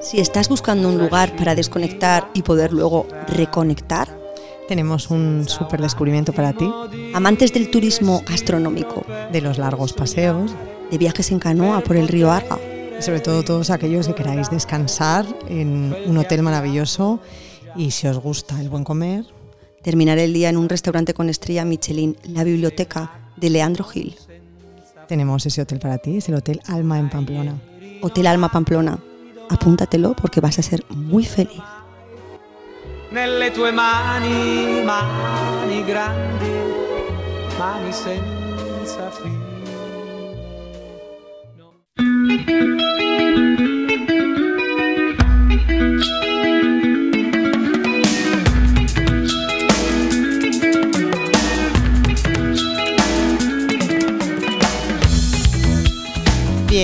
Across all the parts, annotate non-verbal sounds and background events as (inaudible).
Si estás buscando un lugar para desconectar y poder luego reconectar, Tenemos un súper descubrimiento para ti, amantes del turismo gastronómico, de los largos paseos, de viajes en canoa por el río Arga, y sobre todo todos aquellos que queráis descansar en un hotel maravilloso. Y si os gusta el buen comer, terminar el día en un restaurante con estrella Michelin, la biblioteca de Leandro Gil, tenemos ese hotel para ti, es el Hotel Alma en Pamplona. Hotel Alma Pamplona. Apúntatelo porque vas a ser muy feliz. Nelle tue mani, mani grandi, mani senza.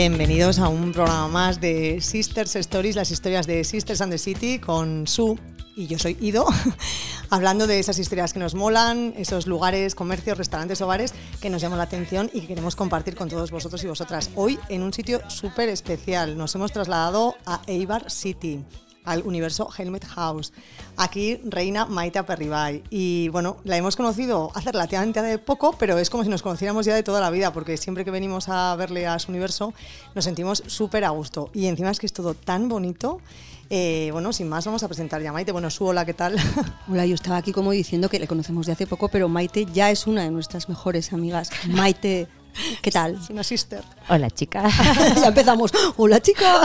Bienvenidos a un programa más de Sisters Stories, las historias de Sisters and the City con Su y yo soy Ido, (laughs) hablando de esas historias que nos molan, esos lugares, comercios, restaurantes o bares que nos llaman la atención y que queremos compartir con todos vosotros y vosotras. Hoy en un sitio súper especial, nos hemos trasladado a Eibar City al universo Helmet House. Aquí reina Maite Aperribay. Y bueno, la hemos conocido hace relativamente de poco, pero es como si nos conociéramos ya de toda la vida, porque siempre que venimos a verle a su universo nos sentimos súper a gusto. Y encima es que es todo tan bonito. Eh, bueno, sin más, vamos a presentar ya a Maite. Bueno, su hola, ¿qué tal? (laughs) Hola, yo estaba aquí como diciendo que le conocemos de hace poco, pero Maite ya es una de nuestras mejores amigas. (laughs) Maite, ¿qué tal? Es una sister. Hola, chica. (laughs) ya empezamos. Hola, chica.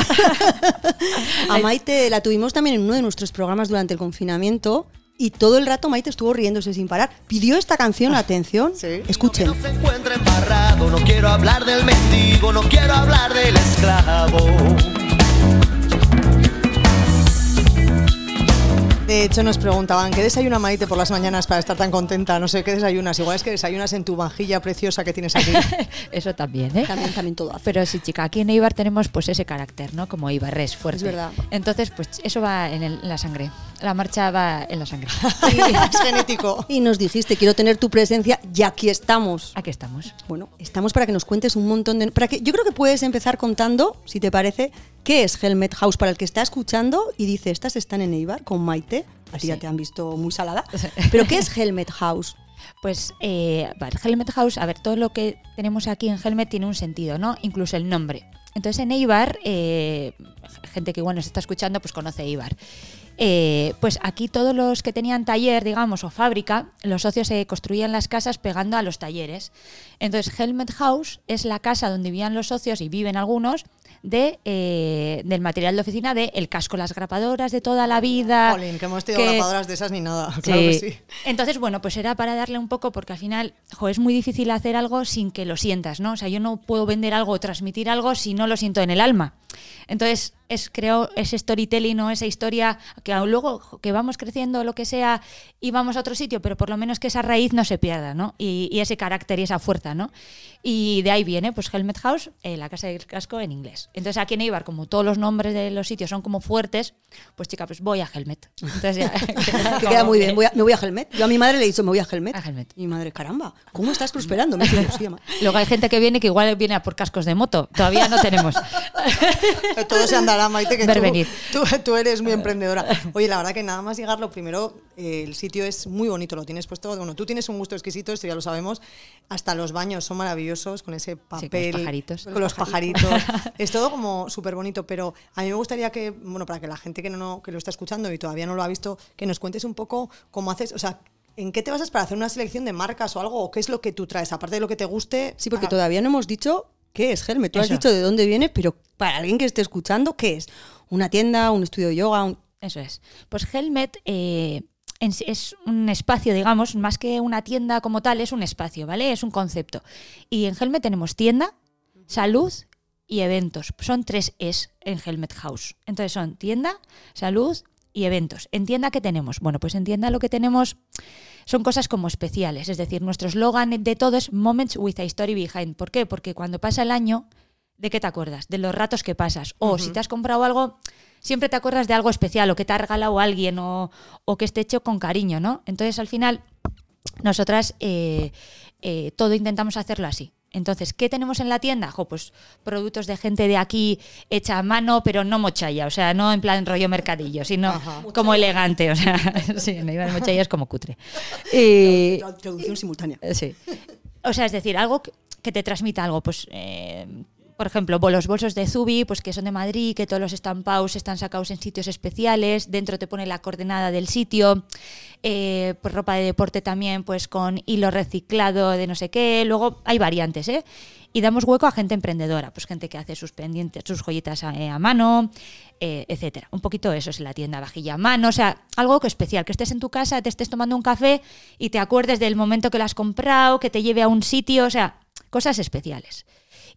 (laughs) a Maite la tuvimos también en uno de nuestros programas durante el confinamiento. Y todo el rato Maite estuvo riéndose sin parar. Pidió esta canción, atención. Sí. Escuchen. No se encuentra embarrado, no quiero hablar del mendigo, no quiero hablar del esclavo. De hecho, nos preguntaban, ¿qué desayuna Maite por las mañanas para estar tan contenta? No sé, ¿qué desayunas? Igual es que desayunas en tu vajilla preciosa que tienes aquí. (laughs) Eso también, ¿eh? También, también todo hace. Pero sí, chica, aquí en Eibar tenemos pues ese carácter, ¿no? Como Eibarres, fuerte. Es verdad. Entonces, pues eso va en, el- en la sangre. La marcha va en la sangre. es genético. (laughs) Y nos dijiste, quiero tener tu presencia y aquí estamos. Aquí estamos. Bueno, estamos para que nos cuentes un montón de... Para que, yo creo que puedes empezar contando, si te parece, qué es Helmet House para el que está escuchando y dice, estas están en Eibar con Maite. A ti ya Sí. te han visto muy salada. Pero ¿qué es Helmet House? Pues, eh, Helmet House, a ver, todo lo que tenemos aquí en Helmet tiene un sentido, ¿no? Incluso el nombre. Entonces en Eibar, eh, gente que igual nos está escuchando, pues conoce Eibar. Eh, pues aquí todos los que tenían taller, digamos, o fábrica, los socios se construían las casas pegando a los talleres. Entonces Helmet House es la casa donde vivían los socios y viven algunos de, eh, del material de oficina, de el casco, las grapadoras de toda la vida. Jolín, que hemos tenido que- grapadoras de esas ni nada. Claro que sí. entonces, bueno, pues era para darle un poco, porque al final, jo, es muy difícil hacer algo sin que lo sientas, ¿no? O sea, yo no puedo vender algo o transmitir algo si no lo siento en el alma. Entonces, es creo ese storytelling o esa historia que aun luego que vamos creciendo lo que sea y vamos a otro sitio, pero por lo menos que esa raíz no se pierda, ¿no? Y, y ese carácter y esa fuerza, ¿no? Y de ahí viene, pues Helmet House, eh, la casa del casco en inglés. Entonces aquí en Eibar, como todos los nombres de los sitios son como fuertes, pues chica, pues voy a Helmet. Entonces ya, (laughs) (laughs) Que queda muy bien. Voy a- me voy a Helmet. Yo a mi madre le he dicho, me voy a Helmet. A Helmet. Y mi madre, caramba, ¿cómo estás prosperando? Me dice, "Sí, ama". Luego hay gente que viene que igual viene a por cascos de moto. Todavía no tenemos. (laughs) Todo se andará, Maite, que tú, tú, tú eres muy emprendedora. Oye, la verdad que nada más llegar, lo primero, eh, el sitio es muy bonito, lo tienes puesto, bueno, tú tienes un gusto exquisito, esto ya lo sabemos, hasta los baños son maravillosos, con ese papel, pajaritos. con los pajaritos, (laughs) es todo como súper bonito, pero a mí me gustaría que, bueno, para que la gente que, no, no- que lo está escuchando y todavía no lo ha visto, que nos cuentes un poco cómo haces, o sea, ¿En qué te basas para hacer una selección de marcas o algo? ¿O qué es lo que tú traes? Aparte de lo que te guste. Sí, porque ah, todavía no hemos dicho qué es Helmet. Tú has dicho de dónde viene, pero para alguien que esté escuchando, ¿qué es? ¿Una tienda, un estudio de yoga? un- Eso es. Pues Helmet eh, es un espacio, digamos, más que una tienda como tal, es un espacio, ¿vale? Es un concepto. Y en Helmet tenemos tienda, salud y eventos. Son tres es en Helmet House. Entonces son tienda, salud y eventos. ¿En tienda qué tenemos? Bueno, pues en tienda lo que tenemos son cosas como especiales. Es decir, nuestro eslogan de todo es Moments with a Story Behind. ¿Por qué? Porque cuando pasa el año, ¿de qué te acuerdas? De los ratos que pasas. O si te has comprado algo, siempre te acuerdas de algo especial o que te ha regalado alguien o, o que esté hecho con cariño, ¿no? Entonces, al final, nosotras eh, eh, todo intentamos hacerlo así. Entonces, ¿qué tenemos en la tienda? Jo, pues productos de gente de aquí hecha a mano, pero no mochalla, o sea, no en plan rollo mercadillo, sino Ajá. como elegante, o sea, (laughs) sí, no iba de mochalla es como cutre. (laughs) Y, Traducción simultánea. Sí. O sea, es decir, algo que, que te transmita algo, pues, eh, por ejemplo, los bolsos de Zubi, pues que son de Madrid, que todos los estampados están sacados en sitios especiales, dentro te pone la coordenada del sitio, eh, pues ropa de deporte también, pues con hilo reciclado de no sé qué, luego hay variantes, ¿eh? Y damos hueco a gente emprendedora, pues gente que hace sus pendientes, sus joyitas a, eh, a mano, eh, etcétera. Un poquito eso es la tienda, vajilla a mano, o sea, algo que especial, que estés en tu casa, te estés tomando un café y te acuerdes del momento que lo has comprado, que te lleve a un sitio, o sea, cosas especiales.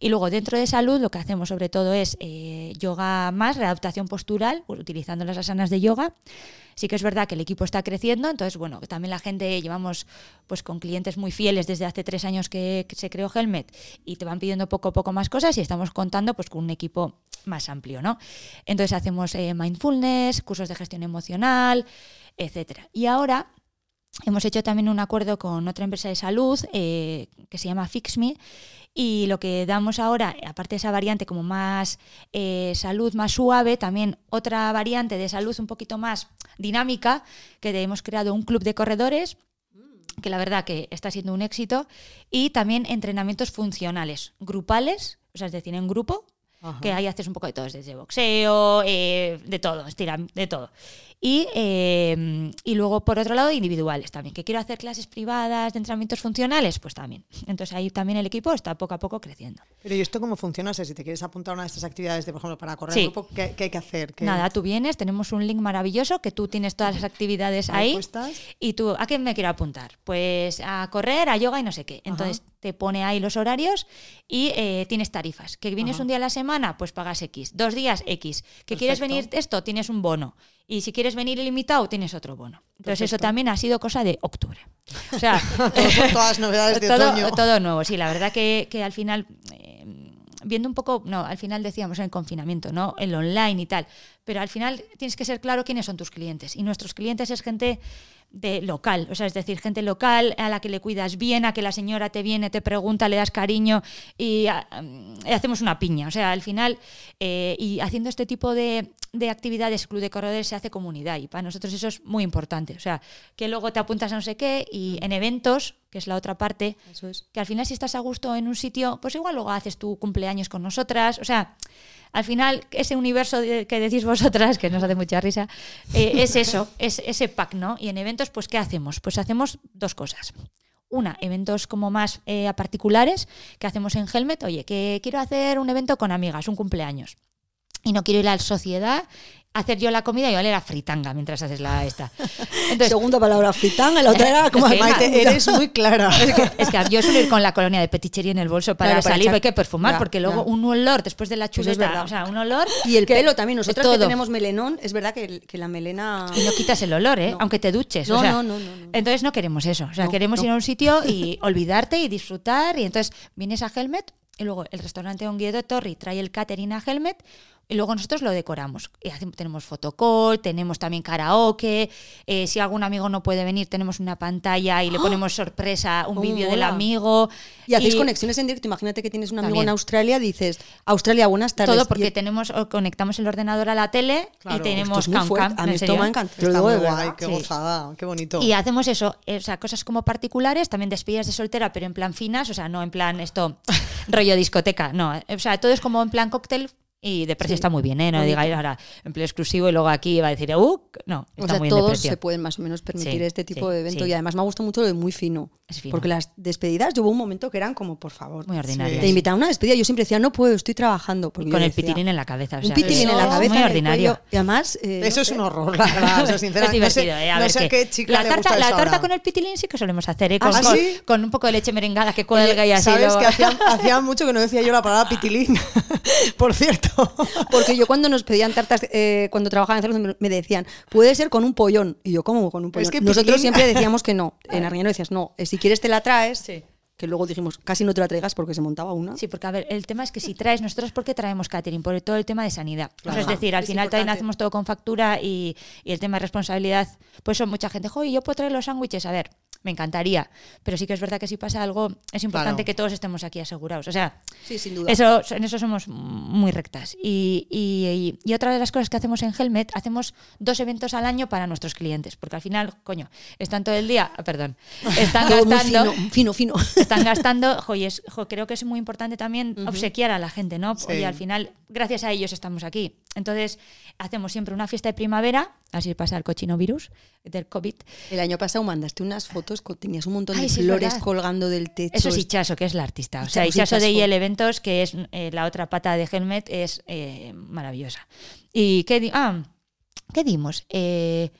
Y luego dentro de salud lo que hacemos sobre todo es eh, yoga más, readaptación postural, utilizando las asanas de yoga. Sí que es verdad que el equipo está creciendo, entonces bueno, también la gente llevamos pues con clientes muy fieles desde hace tres años que, que se creó Helmet y te van pidiendo poco a poco más cosas y estamos contando pues con un equipo más amplio, ¿no? Entonces hacemos eh, mindfulness, cursos de gestión emocional, etcétera. Y ahora Hemos hecho también un acuerdo con otra empresa de salud eh, que se llama FixMe y lo que damos ahora, aparte de esa variante como más eh, salud, más suave, también otra variante de salud un poquito más dinámica, que hemos creado un club de corredores que la verdad que está siendo un éxito, y también entrenamientos funcionales, grupales, o sea, es decir, en grupo, Ajá. que ahí haces un poco de todo, desde boxeo, eh, de todo, estira, de todo. Y, eh, y luego, por otro lado, individuales también. Que quiero hacer clases privadas de entrenamientos funcionales, pues también. Entonces ahí también el equipo está poco a poco creciendo. Pero ¿y esto cómo funciona? O sea, si te quieres apuntar a una de estas actividades, de, por ejemplo, para correr Sí. grupo, ¿qué, qué hay que hacer? ¿Qué- Nada, tú vienes, tenemos un link maravilloso que tú tienes todas las actividades Ahí ahí. puestas. Y tú, ¿a qué me quiero apuntar? Pues a correr, a yoga y no sé qué. Entonces te pone ahí los horarios y eh, tienes tarifas. Que vienes Ajá. un día a la semana, pues pagas X. Dos días, X. Que quieres venir esto, tienes un bono. Y si quieres venir ilimitado, tienes otro bono. Entonces eso también ha sido cosa de octubre. O sea, (laughs) todas novedades de todo, otoño. todo nuevo, sí. La verdad que, que al final, eh, viendo un poco, no, al final decíamos en el confinamiento, ¿no? El online y tal. Pero al final tienes que ser claro quiénes son tus clientes. Y nuestros clientes es gente de local, o sea, es decir, gente local a la que le cuidas bien, a que la señora te viene, te pregunta, le das cariño y, ah, mm, y hacemos una piña. O sea, al final, eh, y haciendo este tipo de, de actividades, Club de Corredores se hace comunidad y para nosotros eso es muy importante. O sea, que luego te apuntas a no sé qué y en eventos, que es la otra parte, Eso es. que al final si estás a gusto en un sitio, pues igual luego haces tu cumpleaños con nosotras, o sea, al final ese universo que decís vosotras, que nos hace mucha risa, eh, es eso, es ese pack, ¿no? Y en eventos, pues ¿qué hacemos? Pues hacemos dos cosas. Una, eventos como más eh, a particulares que hacemos en Helmet. Oye, que quiero hacer un evento con amigas, un cumpleaños. Y no quiero ir a la sociedad, hacer yo la comida y oler a fritanga mientras haces la esta. Entonces, Segunda palabra, fritanga, la otra era como Es que, Maite, eres muy clara. es que, es que yo suelo ir con la colonia de petichería en el bolso para Claro, para salir, echar- hay que perfumar, Ya, porque luego ya. un olor después de la Eso es chuleta, verdad. o sea, un olor. Y el que- pelo también. Nosotros que tenemos melenón, es verdad que, que la melena. Y no quitas el olor, ¿eh? No. Aunque te duches. No, o sea, no, no, no, no. Entonces no queremos eso. O sea, No, queremos no. ir a un sitio y (laughs) olvidarte y disfrutar. Y entonces vienes a Helmet y luego el restaurante Onguiedo Torri trae el catering a Helmet y luego nosotros lo decoramos. Y hacemos- tenemos fotocall, tenemos también karaoke. eh, si algún amigo no puede venir, tenemos una pantalla y le ponemos sorpresa, un ¡Cómo vídeo del amigo. Y hacéis conexiones en directo. Imagínate que tienes un amigo También. en Australia, dices, Australia, buenas tardes. Todo porque Y- tenemos conectamos el ordenador a la tele Claro, y esto tenemos es muy A mí ¿en esto me encanta. Qué Sí. gozada, qué bonito. Y hacemos eso, eh, o sea, cosas como particulares, también despedidas de soltera, pero en plan finas, o sea, no en plan esto, (laughs) rollo discoteca, no. O sea, todo es como en plan cóctel y de precio está muy bien, ¿eh? No digáis ahora empleo exclusivo y luego aquí va a decir, uh, no, O está sea, muy bien de todos precio. se pueden más o menos permitir Sí, este tipo sí, de evento. sí. Y además me ha gustado mucho lo de muy fino. Es fino. Porque las despedidas, yo hubo un momento que eran como, por favor. Muy ordinario. Te invitaban a una despedida. Yo siempre decía, no puedo, estoy trabajando. Porque Y con el decía, pitilín en la cabeza. O Un pitilín en la eso cabeza. Muy ordinario. cuello. Y además. eh, Eso no es un horror, la verdad. o sea, (laughs) Es sinceramente, divertido, no sé, eh, a no ver sé qué- chica la le tarta, gusta la tarta con el pitilín sí que solemos hacer, ¿eh? Con, ¿Ah, con- un poco de leche merengada que cuelga y así. Sabes que hacía (laughs) mucho que no decía yo la palabra pitilín, (laughs) por cierto. (laughs) Porque yo cuando nos pedían tartas, eh, cuando trabajaba en salud, me- decían, puede ser con un pollón. Y yo, ¿cómo con un pollón? es que Nosotros siempre decíamos que no. (laughs) En Arriano decías, no, eh, si quieres te la traes. Que luego dijimos, casi no te la traigas porque se montaba una. Sí, porque a ver, el tema es que si traes, nosotros ¿por qué traemos catering? Por todo el tema de sanidad. O sea, es decir, al es final también hacemos todo con factura y, y el tema de responsabilidad, pues son mucha gente, joder, yo puedo traer los sándwiches. A ver, me encantaría. Pero sí que es verdad que si pasa algo, es importante Claro. que todos estemos aquí asegurados. O sea, Sí, sin duda. eso, en eso somos muy rectas. Y, y- y otra de las cosas que hacemos en Helmet, hacemos dos eventos al año para nuestros clientes, porque al final, coño, están todo el día, ah, perdón, (laughs) están gastando, fino, fino, fino. están gastando, jo, y es- jo, creo que es muy importante también obsequiar a la gente, ¿no? Sí. Oye, al final, gracias a ellos estamos aquí. Entonces, hacemos siempre una fiesta de primavera, así pasa el cochino virus del COVID. El año pasado mandaste unas fotos, tenías un montón de sí, flores colgando del techo. Eso es Ichaso, que es la artista. O sea, Ichaso, de. IL Eventos, que es eh, la otra pata de Helmet, es eh, maravillosa. ¿Y qué, di- ah, ¿qué dimos? Eh,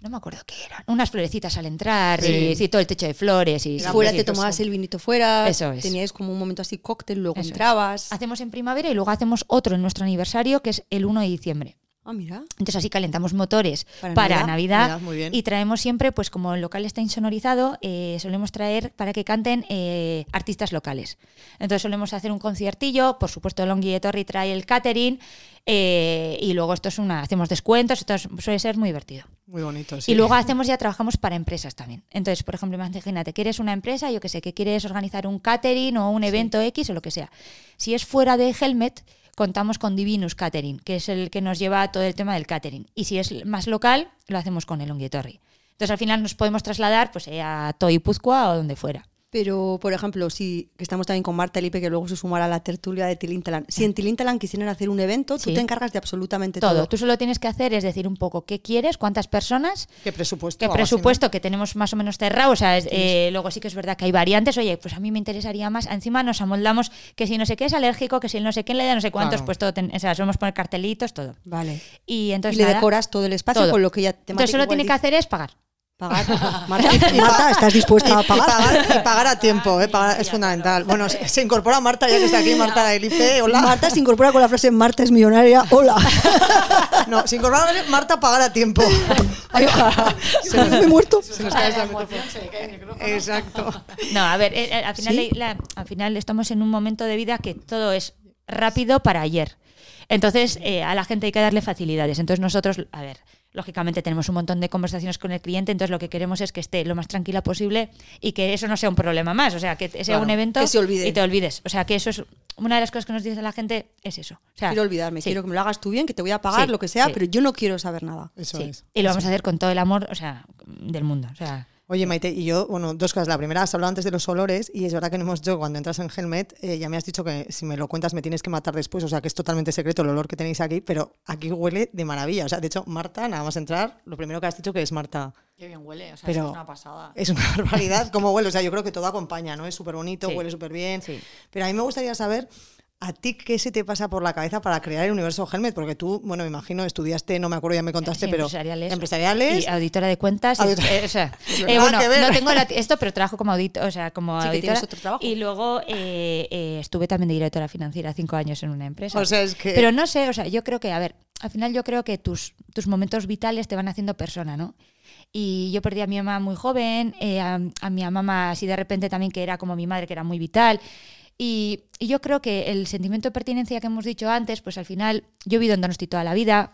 no me acuerdo qué eran. Unas florecitas al entrar, Sí. y, todo el techo de flores. Y, fuera te tomabas el vinito fuera, Eso es. teníais como un momento así cóctel, luego Eso es. entrabas. Hacemos en primavera y luego hacemos otro en nuestro aniversario, que es el 1 de diciembre. Ah, mira. Entonces así calentamos motores Para para, Navidad. Navidad, Navidad, muy bien. y traemos siempre, pues como el local está insonorizado, eh, solemos traer para que canten eh, artistas locales. Entonces solemos hacer un conciertillo, por supuesto Longhi de Torri trae el catering eh, y luego esto es una, hacemos descuentos, esto es- suele ser muy divertido. Muy bonito, sí. Y luego hacemos ya, trabajamos para empresas también. Entonces, por ejemplo, imagínate que eres una empresa, yo que sé, que quieres organizar un catering o un evento X o lo que sea. Si es fuera de Helmet, contamos con Divinus Catering, que es el que nos lleva todo el tema del catering. Y si es más local, lo hacemos con el Onguietorri. Entonces, al final nos podemos trasladar pues, eh, a Toipuzcoa o donde fuera. Pero, por ejemplo, si que estamos también con Marta Lipe, que luego se sumará a la tertulia de Tilintalan. Si en Tilintalan quisieran hacer un evento, tú Sí. te encargas de absolutamente todo. Todo. Tú solo tienes que hacer es decir un poco qué quieres, cuántas personas, ¿Qué presupuesto? qué Algo así, ¿no? presupuesto que tenemos más o menos cerrado. O sea, es- eh, luego sí que es verdad que hay variantes. Oye, pues a mí me interesaría más. Encima nos amoldamos que si no sé qué es alérgico, que si no sé qué le da no sé cuántos, Claro. pues todo. ten- o sea, solemos poner cartelitos, todo. Vale. Y entonces. y le nada, decoras todo el espacio todo. con lo que ya te Entonces solo tiene que hacer es pagar. Pagar. (laughs) Marta, Marta, ¿estás dispuesta a Y pagar? pagar, y pagar a tiempo, ¿eh? Pagar- es fundamental. Bueno, se, se incorpora Marta, ya que está aquí, Marta del IP. Hola. Marta se incorpora con la frase Marta es millonaria. Hola. (laughs) No, se incorpora Marta pagar a tiempo. (laughs) Ay, se me he muerto. Se nos cae el micrófono. Exacto. No, a ver, eh, eh, al, final, ¿Sí? la- al final estamos en un momento de vida que todo es rápido para ayer. Entonces, eh, a la gente hay que darle facilidades. Entonces, nosotros, a ver, lógicamente tenemos un montón de conversaciones con el cliente, entonces lo que queremos es que esté lo más tranquila posible y que eso no sea un problema más. O sea, que sea Claro, un evento que se olvide. y te olvides. O sea, que eso es una de las cosas que nos dice la gente, es eso. O sea, Quiero olvidarme, sí, quiero que me lo hagas tú bien, que te voy a pagar Sí, lo que sea, sí. pero yo no quiero saber nada. Eso sí. es. Y lo vamos a hacer con todo el amor, o sea, del mundo. O sea, Oye, Maite, y yo, bueno, dos cosas. La primera, has hablado antes de los olores y es verdad que no hemos yo, cuando entras en Helmet, eh, ya me has dicho que si me lo cuentas me tienes que matar después, o sea que es totalmente secreto el olor que tenéis aquí, pero aquí huele de maravilla. O sea, de hecho, Marta, nada más entrar, lo primero que has dicho que es Marta. Qué bien huele, o sea, Pero es una pasada. Es una (laughs) barbaridad cómo huele. O sea, yo creo que todo acompaña, ¿no? Es súper bonito, Sí. huele súper bien. Sí. Pero a mí me gustaría saber, ¿a ti qué se te pasa por la cabeza para crear el universo Helmet? Porque tú, bueno, me imagino, estudiaste, no me acuerdo, ya me contaste, Sí, pero. empresariales. Empresariales. Y auditora de cuentas. Auditora- eh, o sea, (laughs) eh, bueno, que ver. no tengo la- esto, pero trabajo como auditor, o sea, como Sí, auditora. otro trabajo. Y luego eh, eh, estuve también de directora financiera cinco años en una empresa. O sea, es que. Pero no sé, o sea, yo creo que, a ver, al final yo creo que tus, tus momentos vitales te van haciendo persona, ¿no? Y yo perdí a mi mamá muy joven, eh, a, a mi mamá así de repente también que era como mi madre, que era muy vital. Y, y yo creo que el sentimiento de pertinencia que hemos dicho antes, pues al final yo he vivido en Donosti toda la vida,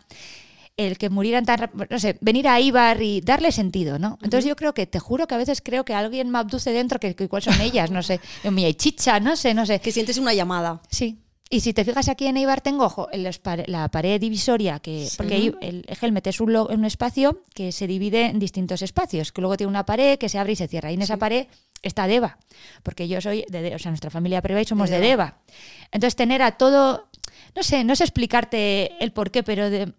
el que murieran tan no sé, venir a Ibar y darle sentido, ¿no? Entonces yo creo que, te juro que a veces creo que alguien me abduce dentro, que, que igual son ellas, no sé, (laughs) mi chicha, no sé, no sé. Que sientes una llamada. Sí. Y si te fijas aquí en Eibar tengo ojo, en pare- la pared divisoria, que, porque ahí el Helmet es un espacio que se divide en distintos espacios, que luego tiene una pared que se abre y se cierra. Y en esa pared está Deva, porque yo soy de, De- o sea, nuestra familia Prevey somos de Deva. Entonces tener a todo, no sé, no sé explicarte el por qué, pero de-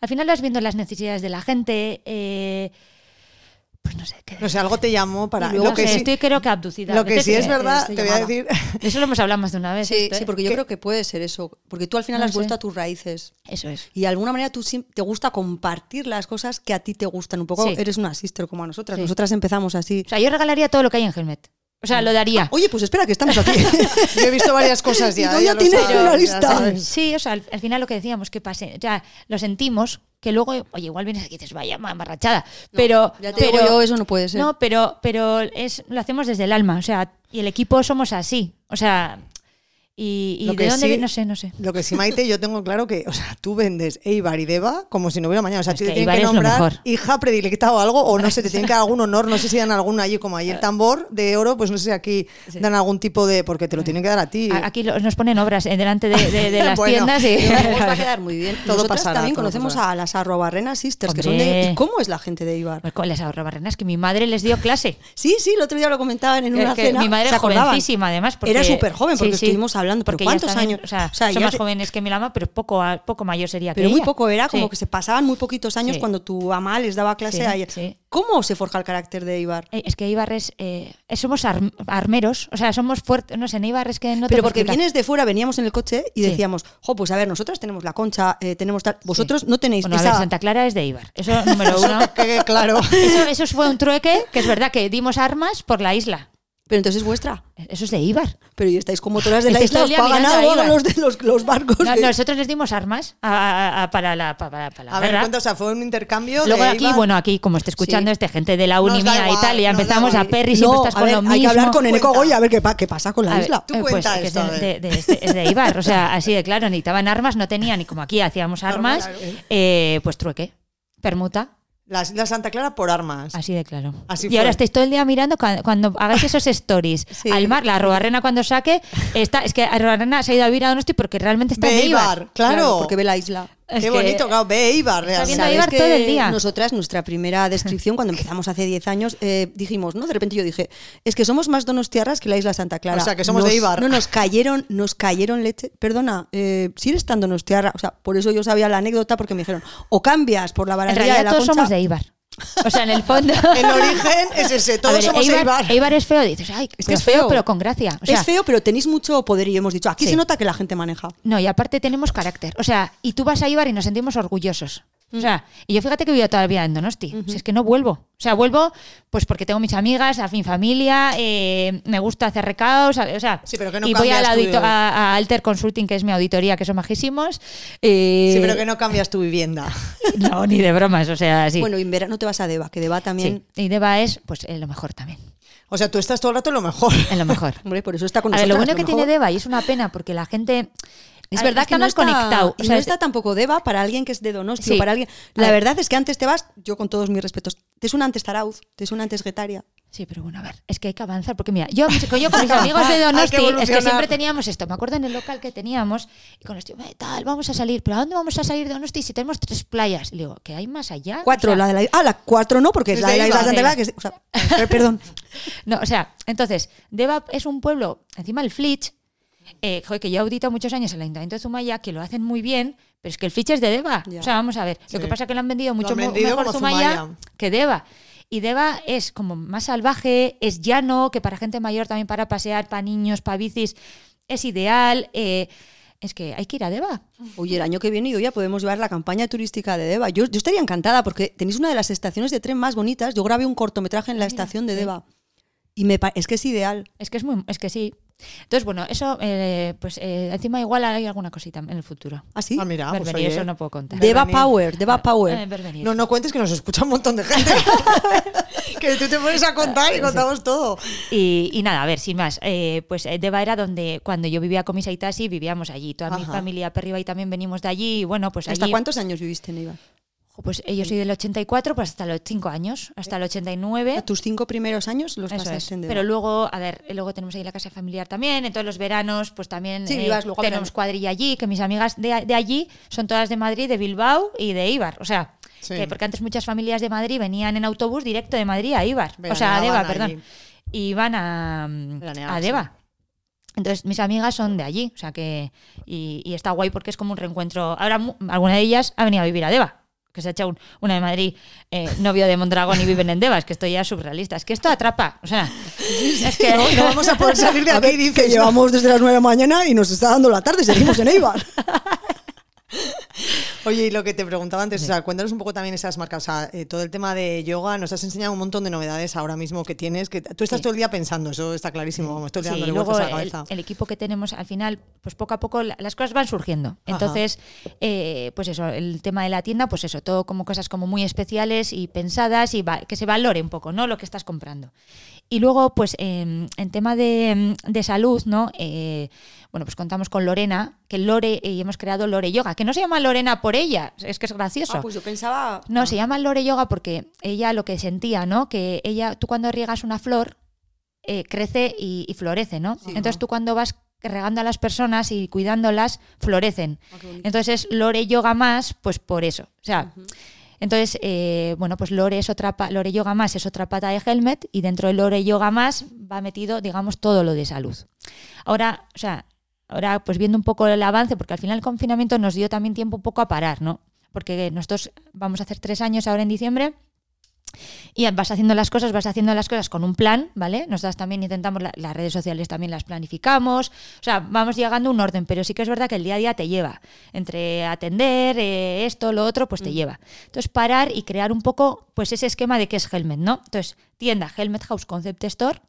al final vas viendo las necesidades de la gente, eh, pues no sé qué. No sé, algo te llamó para. Luego lo que sí, estoy creo que abducida. lo que sí es verdad, te voy a decir. (laughs) Eso lo hemos hablado más de una vez. Sí, esto, sí, porque yo ¿Qué? creo que puede ser eso. Porque tú al final No has vuelto a tus raíces. Eso es. Y de alguna manera tú te gusta compartir las cosas que a ti te gustan. Un poco Sí. eres una sister como a nosotras. Nosotras empezamos así. O sea, yo regalaría todo lo que hay en Helmet. O sea, lo daría. Oye, pues espera, que estamos aquí. (laughs) Yo he visto varias cosas ya. Y tú ya lo tienes sabes, una ya lista. Sí, o sea, al, al final lo que decíamos, que pase, o sea, lo sentimos, que luego, oye, igual vienes aquí y dices, vaya amarrachada, pero... ya te pero, digo yo, eso no puede ser. No, pero, pero es, lo hacemos desde el alma, o sea, y el equipo somos así, o sea, ¿Y, y Lo de que dónde? sí- No sé, no sé. Lo que sí, Maite, yo tengo claro que, o sea, tú vendes Eibar y Deva como si no hubiera mañana. O sea, Es te que tienen Eibar que nombrar hija predilecta o algo, o no sé, te (laughs) tienen que dar algún honor. No sé si dan algún allí, como ahí el tambor de oro, pues no sé si aquí dan algún tipo de. Porque te lo tienen que dar a ti. Aquí nos ponen obras eh, delante de, de- de (laughs) las Bueno, tiendas y Pero os (laughs) va a quedar muy bien. Todo Nosotras pasará, también todo conocemos pasará. a las arrobarrenas sisters, que son de... ¿Y cómo es la gente de Ibar? Pues con las ahorrabarrenas que mi madre les dio clase. Sí, sí, el otro día lo comentaban en una que cena. mi madre ¿se es acordaban? jovencísima, además. Porque, Era súper joven, porque sí, estuvimos hablando. ¿Pero porque cuántos también, años? O sea, O sea, son más te- jóvenes que mi lama, pero poco, a- poco mayor sería Pero que muy ella. poco era, como Sí. que se pasaban muy poquitos años Sí. cuando tu mamá les daba clase Sí, a ella. ¿Cómo se forja el carácter de Ibar? Eh, Es que Ibar es. eh, somos arm- armeros, o sea, somos fuertes. No sé, en Ibar es que no Pero porque vienes de fuera, veníamos en el coche y decíamos, jo, pues a ver, nosotras tenemos la concha, eh, tenemos tal. Vosotros no tenéis Bueno, a esa. ver, Santa Clara es de Ibar. Eso número (laughs) uno. Que claro. Eso, eso fue un trueque, que es verdad que dimos armas por la isla. Pero entonces es vuestra. Eso es de Ibar. Pero y estáis como todas de la isla, os pagan algo los de los, los barcos. No, que- nosotros les dimos armas a- a- a- para la, para, para la A ver, cuenta, o sea, fue un intercambio. Luego de aquí, bueno, aquí como esté escuchando Sí. este gente de la uni mía y igual, tal, y empezamos a Perry, siempre no, estás a con ver, lo mismo. hay que hablar con Eneco. Goya a ver qué, pa- qué pasa con la A ver, isla. Tú eh, pues cuenta esto, es, de, ver. de- de este- es de Ibar, o sea, así de claro, necesitaban armas, no tenían, y como aquí hacíamos armas, eh, pues trueque, permuta, La isla Santa Clara por armas. así de claro. Así y fue. ahora estáis todo el día mirando cuando, cuando hagáis esos (laughs) stories Sí. al mar, la Arrobarrena cuando saque, está, es que Arrobarrena se ha ido a vivir a Donosti porque realmente está en Ibar. Eibar, claro. porque ve la isla. Es Qué bonito, claro, ve. Eibar ¿Sabes todo que el día. Nosotras, nuestra primera descripción, cuando empezamos hace 10 años, eh, dijimos, ¿no? De repente yo dije, es que somos más donostiarras que la isla Santa Clara. O sea, que somos de Eibar. No, nos cayeron, nos cayeron leche. Perdona, eh, si eres tan donostiarra, o sea, por eso yo sabía la anécdota, porque me dijeron, o cambias por la barandilla de la todos concha, somos de Ibar. O sea, en el fondo... (laughs) El origen es ese, todos ver, somos Eibar, Eibar. Eibar es feo, dices, ay, Es pero que es feo, feo. pero con gracia. O sea, es feo, pero tenéis mucho poder y hemos dicho, aquí Sí. se nota que la gente maneja. No, y aparte tenemos carácter. O sea, y tú vas a Ibar y nos sentimos orgullosos. O sea, y yo fíjate que vivo todavía en Donosti. Si es que no vuelvo. O sea, vuelvo pues porque tengo mis amigas, a mi familia, eh, me gusta hacer recados, o sea, Sí, pero que no y voy a, la a, a Alter Consulting, que es mi auditoría, que son majísimos. eh, Sí, pero que no cambias tu vivienda. (laughs) no, ni de bromas, o sea, sí. Bueno, y en verano te vas a Deva, que Deva también... Sí, Y Deva es, pues, eh, lo mejor también. O sea, tú estás todo el rato en lo mejor. En lo mejor. (laughs) Hombre, por eso está con A ver, nosotras. lo bueno que tiene. Deva, y es una pena porque la gente. Es a- verdad que no más está, conectado. y O sea, no es- está tampoco Deva para alguien que es de Donosti Sí. para alguien. La ver. verdad es que antes te vas, yo con todos mis respetos, te suena antes Tarauz, te suena antes Getaria. Sí, pero bueno, a ver, es que hay que avanzar, porque mira, yo, yo con mis (laughs) amigos de que Donosti, es que siempre teníamos esto, me acuerdo en el local que teníamos, y con los tíos, "Eh, tal, vamos a salir, pero ¿a dónde vamos a salir de Donosti si tenemos tres playas? Y le digo, ¿que hay más allá? Cuatro, O sea, la de la Ah, la cuatro no, porque es Es la de de la isla Eibar. Santa que es- o sea, per- perdón. (laughs) No, o sea, entonces, Deva es un pueblo, encima el Flitch, eh, joder, que yo audito muchos años en el Ayuntamiento de Zumaya, que lo hacen muy bien, pero es que el Flitch es de Deva. Ya. O sea, vamos a ver, Sí. lo que pasa es que lo han vendido mucho han vendido mejor Zumaya, Zumaya. que Deva. Y Deva es como más salvaje, es llano, que para gente mayor también para pasear, para niños, para bicis, es ideal. eh, es que hay que ir a Deva. Oye, el año que viene ya podemos llevar la campaña turística de Deva. Yo, yo estaría encantada porque tenéis una de las estaciones de tren más bonitas. Yo grabé un cortometraje en la estación de sí. Deva. Y me es que es ideal. Es que es muy, es que sí. Entonces, bueno, eso, eh, pues eh, encima igual hay alguna cosita en el futuro. ¿Así? Ah, mira, pues oye. eso no puedo contar. Deva. Power, Deva Power. Eh. No, no cuentes que nos escucha un montón de gente. (laughs) que tú te pones a contar y contamos todo. Y, y nada, a ver, sin más, eh, pues Deva era donde cuando yo vivía con mis aitasi vivíamos allí. Toda mi familia perriba y también venimos de allí. Y bueno, pues ¿Hasta cuántos años viviste en Eibar? Pues eh, yo soy del 84, pues hasta los 5 años, hasta el 89. Tus cinco primeros años los Eso pasaste en. Pero luego, a ver, eh, luego tenemos ahí la casa familiar también. Entonces los veranos, pues también Sí, eh, ibas luego a tenemos cuadrilla allí, que mis amigas de, de allí son todas de Madrid, de Bilbao y de Ibar. O sea, Sí. que porque antes muchas familias de Madrid venían en autobús directo de Madrid a Ibar. o sea, a Deva, allí. perdón. Y iban a, a Deva. Entonces, mis amigas son de allí, o sea que. Y, y está guay porque es como un reencuentro. Ahora, alguna de ellas ha venido a vivir a Deva, que se ha hecho un- una de Madrid, eh, novio de Mondragón y viven en Deva. Es que esto ya es surrealista. Es que esto atrapa. O sea, es que. No, no vamos a poder salir de (laughs) aquí, ¿no? llevamos desde las 9 de la mañana y nos está dando la tarde, seguimos en Eibar. (laughs) Oye, y lo que te preguntaba antes, o sea, cuéntanos un poco también esas marcas, o sea, eh, todo el tema de yoga, nos has enseñado un montón de novedades ahora mismo que tienes, que tú estás Sí. todo el día pensando, eso está clarísimo, Sí, dándole luego vueltas a la el, cabeza. el equipo que tenemos al final, pues poco a poco la- las cosas van surgiendo. Entonces, eh, pues eso, el tema de la tienda, pues eso, todo como cosas como muy especiales y pensadas y va- que se valore un poco, ¿no? Lo que estás comprando. Y luego, pues en, en tema de, de salud, ¿no? Eh, bueno, pues contamos con Lorena, que Lore, y hemos creado Lore Yoga, que no se llama Lorena por ella, es que es gracioso. Ah, pues yo pensaba. No, se llama Lore Yoga porque ella lo que sentía, ¿no? Que ella, tú cuando riegas una flor, eh, crece y, y florece, ¿no? Entonces tú cuando vas regando a las personas y cuidándolas, florecen. Ah. Entonces es Lore Yoga más, pues por eso. O sea, entonces, eh, bueno, pues Lore, es otra Lore Yoga más es otra pata de Helmet y dentro de Lore Yoga más va metido, digamos, todo lo de salud. Ahora, o sea, ahora pues viendo un poco el avance, porque al final el confinamiento nos dio también tiempo un poco a parar, ¿no? Porque nosotros vamos a hacer tres años ahora en diciembre y vas haciendo las cosas, vas haciendo las cosas con un plan, ¿vale? Nosotras también intentamos, la- las redes sociales también las planificamos, o sea, vamos llegando a un orden, pero sí que es verdad que el día a día te lleva, entre atender, eh, esto, lo otro, pues te lleva. Entonces, parar y crear un poco, pues ese esquema de qué es Helmet, ¿no? Entonces, tienda Helmet House Concept Store,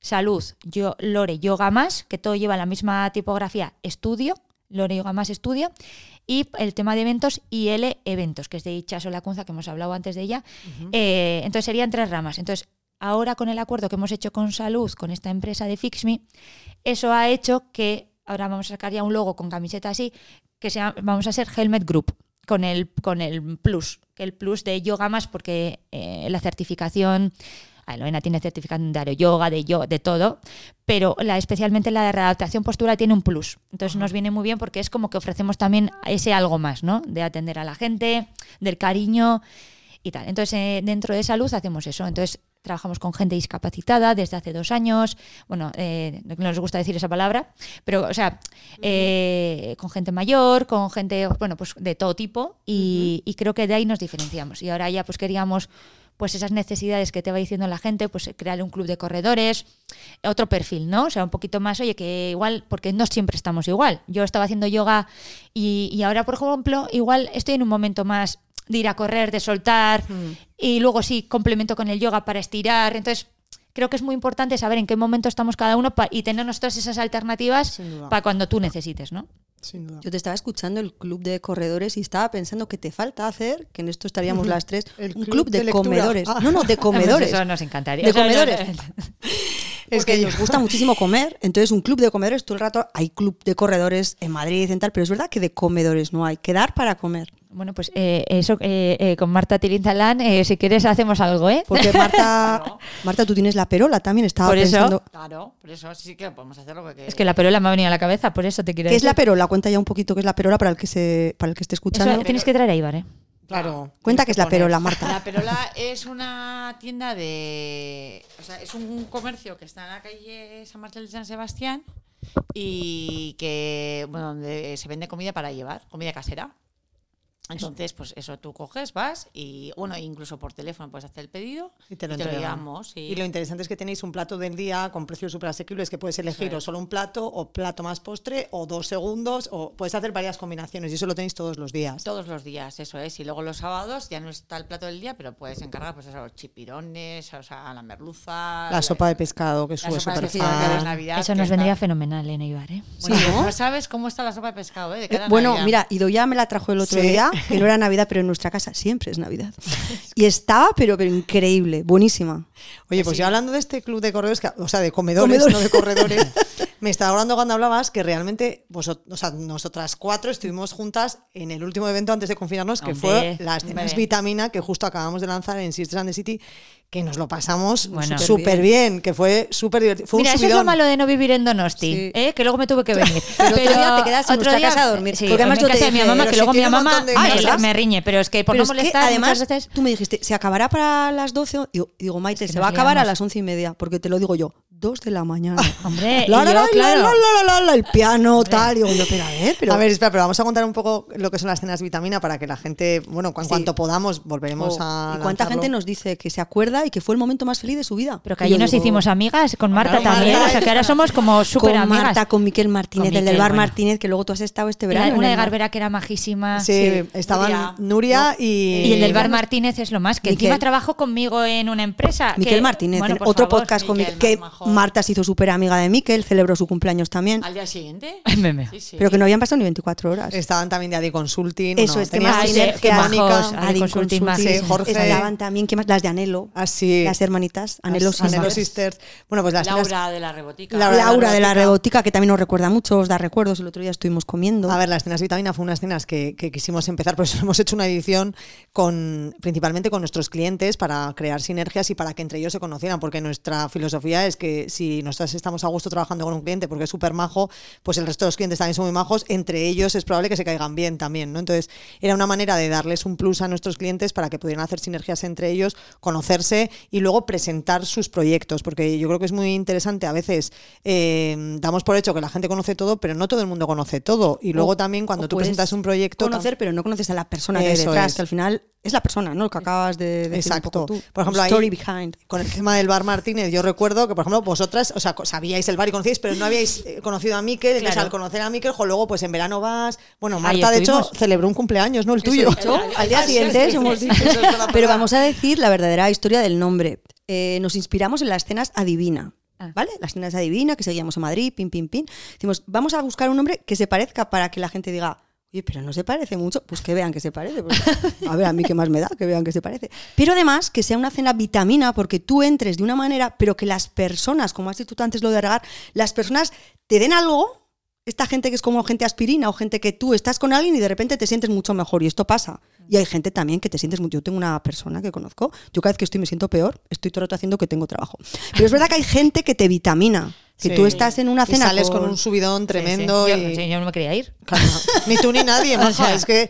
salud, yo, Lore Yoga Más, que todo lleva la misma tipografía, estudio, Lore Yoga Más Estudio, y el tema de eventos, IL Eventos, que es de Ichaso Lacunza, que hemos hablado antes de ella. Eh, entonces serían tres ramas. Entonces, ahora con el acuerdo que hemos hecho con Salud, con esta empresa de FixMe, eso ha hecho que ahora vamos a sacar ya un logo con camiseta así, que se llama- vamos a ser Helmet Group. Con el, con el plus, que el plus de yoga más, porque eh, la certificación, Lorena tiene certificación de aeroyoga, de yoga, de todo, pero la, especialmente la de readaptación postura tiene un plus. Entonces nos viene muy bien porque es como que ofrecemos también ese algo más, ¿no? De atender a la gente, del cariño y tal. Entonces, eh, dentro de salud hacemos eso. Entonces, trabajamos con gente discapacitada desde hace dos años. Bueno, eh, no nos gusta decir esa palabra, pero, o sea, eh, con gente mayor, con gente, bueno, pues de todo tipo. Y, y creo que de ahí nos diferenciamos. Y ahora ya, pues queríamos pues esas necesidades que te va diciendo la gente, pues crear un club de corredores, otro perfil, ¿no? O sea, un poquito más, oye, que igual, porque no siempre estamos igual. Yo estaba haciendo yoga y, y ahora, por ejemplo, igual estoy en un momento más de ir a correr, de soltar, y luego sí, complemento con el yoga para estirar. Entonces, creo que es muy importante saber en qué momento estamos cada uno y tenernos todas esas alternativas para cuando tú necesites, ¿no? Sin duda. Yo te estaba escuchando el club de corredores y estaba pensando que te falta hacer, que en esto estaríamos las tres, El un club club de comedores. Ah. No, no, de (laughs) comedores. Eso nos encantaría. De comedores. (laughs) Es que nos gusta muchísimo comer, entonces un club de comedores todo el rato hay club de corredores en Madrid y tal, pero es verdad que de comedores no hay, quedar para comer. Bueno, pues eh, eso eh, eh, con Marta Tirinzalán, eh, si quieres hacemos algo, ¿eh? Porque Marta, (laughs) Marta, tú tienes la perola también, estaba Por eso. pensando. Claro, por eso sí que podemos hacer lo que Es que la perola me ha venido a la cabeza, por eso te quiero ¿Qué es decir. la perola? Cuenta ya un poquito qué es la perola para el que se, para el que esté Eso escuchando. tienes que traer a Ibar, ¿eh? Claro. Cuenta qué es la poner. perola, Marta. La Perola es una tienda de. O sea, es un comercio que está en la calle San Martín de San Sebastián y que. Bueno, donde se vende comida para llevar, comida casera. Entonces, pues eso tú coges, vas y, bueno, incluso por teléfono puedes hacer el pedido Y te lo, y te lo entregan. llevamos. sí. Y lo interesante es que tenéis un plato del día con precios súper asequibles que puedes elegir o solo un plato o plato más postre o dos segundos o puedes hacer varias combinaciones y eso lo tenéis todos los días. Todos los días, eso es. Y luego los sábados ya no está el plato del día, pero puedes encargar pues eso, los chipirones, o sea, la merluza. La sopa de pescado que la sube sopa de súper pescado de fan. Navidad. Eso nos está- vendría fenomenal en Ibar, ¿eh? Bueno, Sí, ¿no? no sabes cómo está la sopa de pescado, ¿eh? De Eh, cada bueno, Navidad. mira, Ido ya me la trajo el otro Sí. día, que no era Navidad, pero en nuestra casa siempre es Navidad. (laughs) Y estaba, pero, pero increíble, buenísima. Oye, pues yo hablando de este club de corredores, que- o sea, de comedores, Comedores. no de corredores, (laughs) me estaba hablando cuando hablabas que realmente vosot- o sea, nosotras cuatro estuvimos juntas en el último evento antes de confinarnos, que Hombre, fue las cenas vitamina que justo acabamos de lanzar en Sisters and the City, que nos lo pasamos Bueno. súper bien, que fue súper divertido. Fue Mira, un eso es lo malo de no vivir en Donosti, Sí. ¿eh? que luego me tuve que (laughs) venir. Pero otro día te quedas en otro casa a dormir. Sí, Porque además yo te de mi dije, mamá, pero que si luego mi mamá ay, me riñe, pero es que por Pero no es que molestar además, muchas veces... tú me dijiste, se acabará para las 12. o- Digo, digo, Maite, que se va a acabar a las once y media, porque te lo digo yo. 2 de la mañana. (laughs) Hombre, La, la, yo, la, la, claro. la, la, la, la, el piano, tal. Digo, yo, pero a ver, pero. A ver, espera, pero vamos a contar un poco lo que son las cenas vitamina para que la gente, bueno, cu- en Sí. cuanto podamos, volveremos Oh, a. ¿Y cuánta lanzarlo. gente nos dice que se acuerda y que fue el momento más feliz de su vida? Pero que allí nos digo, hicimos amigas con Marta Claro, también. Marta o sea, que ahora somos como súper Con amigas. Marta, con Miquel Martínez, Con el del bar bueno. Martínez, que luego tú has estado este verano. una de. Garbera que era majísima. Sí, estaban Nuria. Nuria, y. Y el del bar Martínez es lo más, que Miquel. encima trabajó conmigo en una empresa. Miquel que- Martínez, bueno, otro favor. podcast con Miquel, que. Marta se hizo súper amiga de Miquel, celebró su cumpleaños también, ¿Al día siguiente? (laughs) Sí, sí. pero que no habían pasado ni 24 horas. Estaban también de Adi Consulting. Eso bueno, es, que más Mónica, majos. Adi Adi Consulting, Consulting, majísimos. Jorge. Estaban también, ¿qué más? Las de Anhelo, Así. las hermanitas, Anhelo As- Anhelo Sisters. Sisters. Bueno, pues las Laura de la Rebotica. Laura Laura de la Rebotica. Rebotica, que también nos recuerda mucho, os da recuerdos. El otro día estuvimos comiendo. A ver, las cenas vitamina fue unas cenas que, que quisimos empezar, por eso (laughs) hemos hecho una edición con principalmente con nuestros clientes para crear sinergias y para que entre ellos se conocieran, porque nuestra filosofía es que si nosotros estamos a gusto trabajando con un cliente porque es súper majo, pues el resto de los clientes también son muy majos, entre ellos es probable que se caigan bien también, ¿no? Entonces, era una manera de darles un plus a nuestros clientes para que pudieran hacer sinergias entre ellos, conocerse y luego presentar sus proyectos, porque yo creo que es muy interesante, a veces eh, damos por hecho que la gente conoce todo, pero no todo el mundo conoce todo. Y luego O- también cuando tú presentas un proyecto... Conocer, pero no conoces a la persona que hay detrás, es. que al final es la persona, ¿no? Lo que acabas de decir un Exacto. poco tú. Por ejemplo, ahí- story behind. Con el tema del bar Martínez, yo recuerdo que, por ejemplo, vosotras, o sea, sabíais el bar y conocíais, pero no habíais eh, conocido a Miquel. Claro. al conocer a Miquel, jo, luego, pues en verano vas. Bueno, Marta, de hecho, celebró un cumpleaños, ¿no? El tuyo. al día siguiente (laughs) Pero vamos a decir la verdadera historia del nombre. Eh, nos inspiramos en las escenas Adivina. Ah. ¿Vale? Las escenas Adivina que seguíamos en Madrid, pim, pim, pim. Decimos, vamos a buscar un nombre que se parezca para que la gente diga, pero no se parece mucho. Pues que vean que se parece. a ver, a mí qué más me da que vean que se parece. Pero además que sea una cena vitamina porque tú entres de una manera, pero que las personas, como has dicho tú antes lo de regar, las personas te den algo esta gente que es como gente aspirina o gente que tú estás con alguien y de repente te sientes mucho mejor y esto pasa. Y hay gente también que te sientes mucho. Yo tengo una persona que conozco, yo cada vez que estoy me siento peor, estoy todo el rato haciendo que tengo trabajo. Pero es verdad que hay gente que te vitamina, que Sí. tú estás en una Y cena sales con, con un subidón Sí, sí. tremendo Yo, y. yo no me quería ir. Claro, (laughs) ni tú ni nadie, O maja, sea, es que.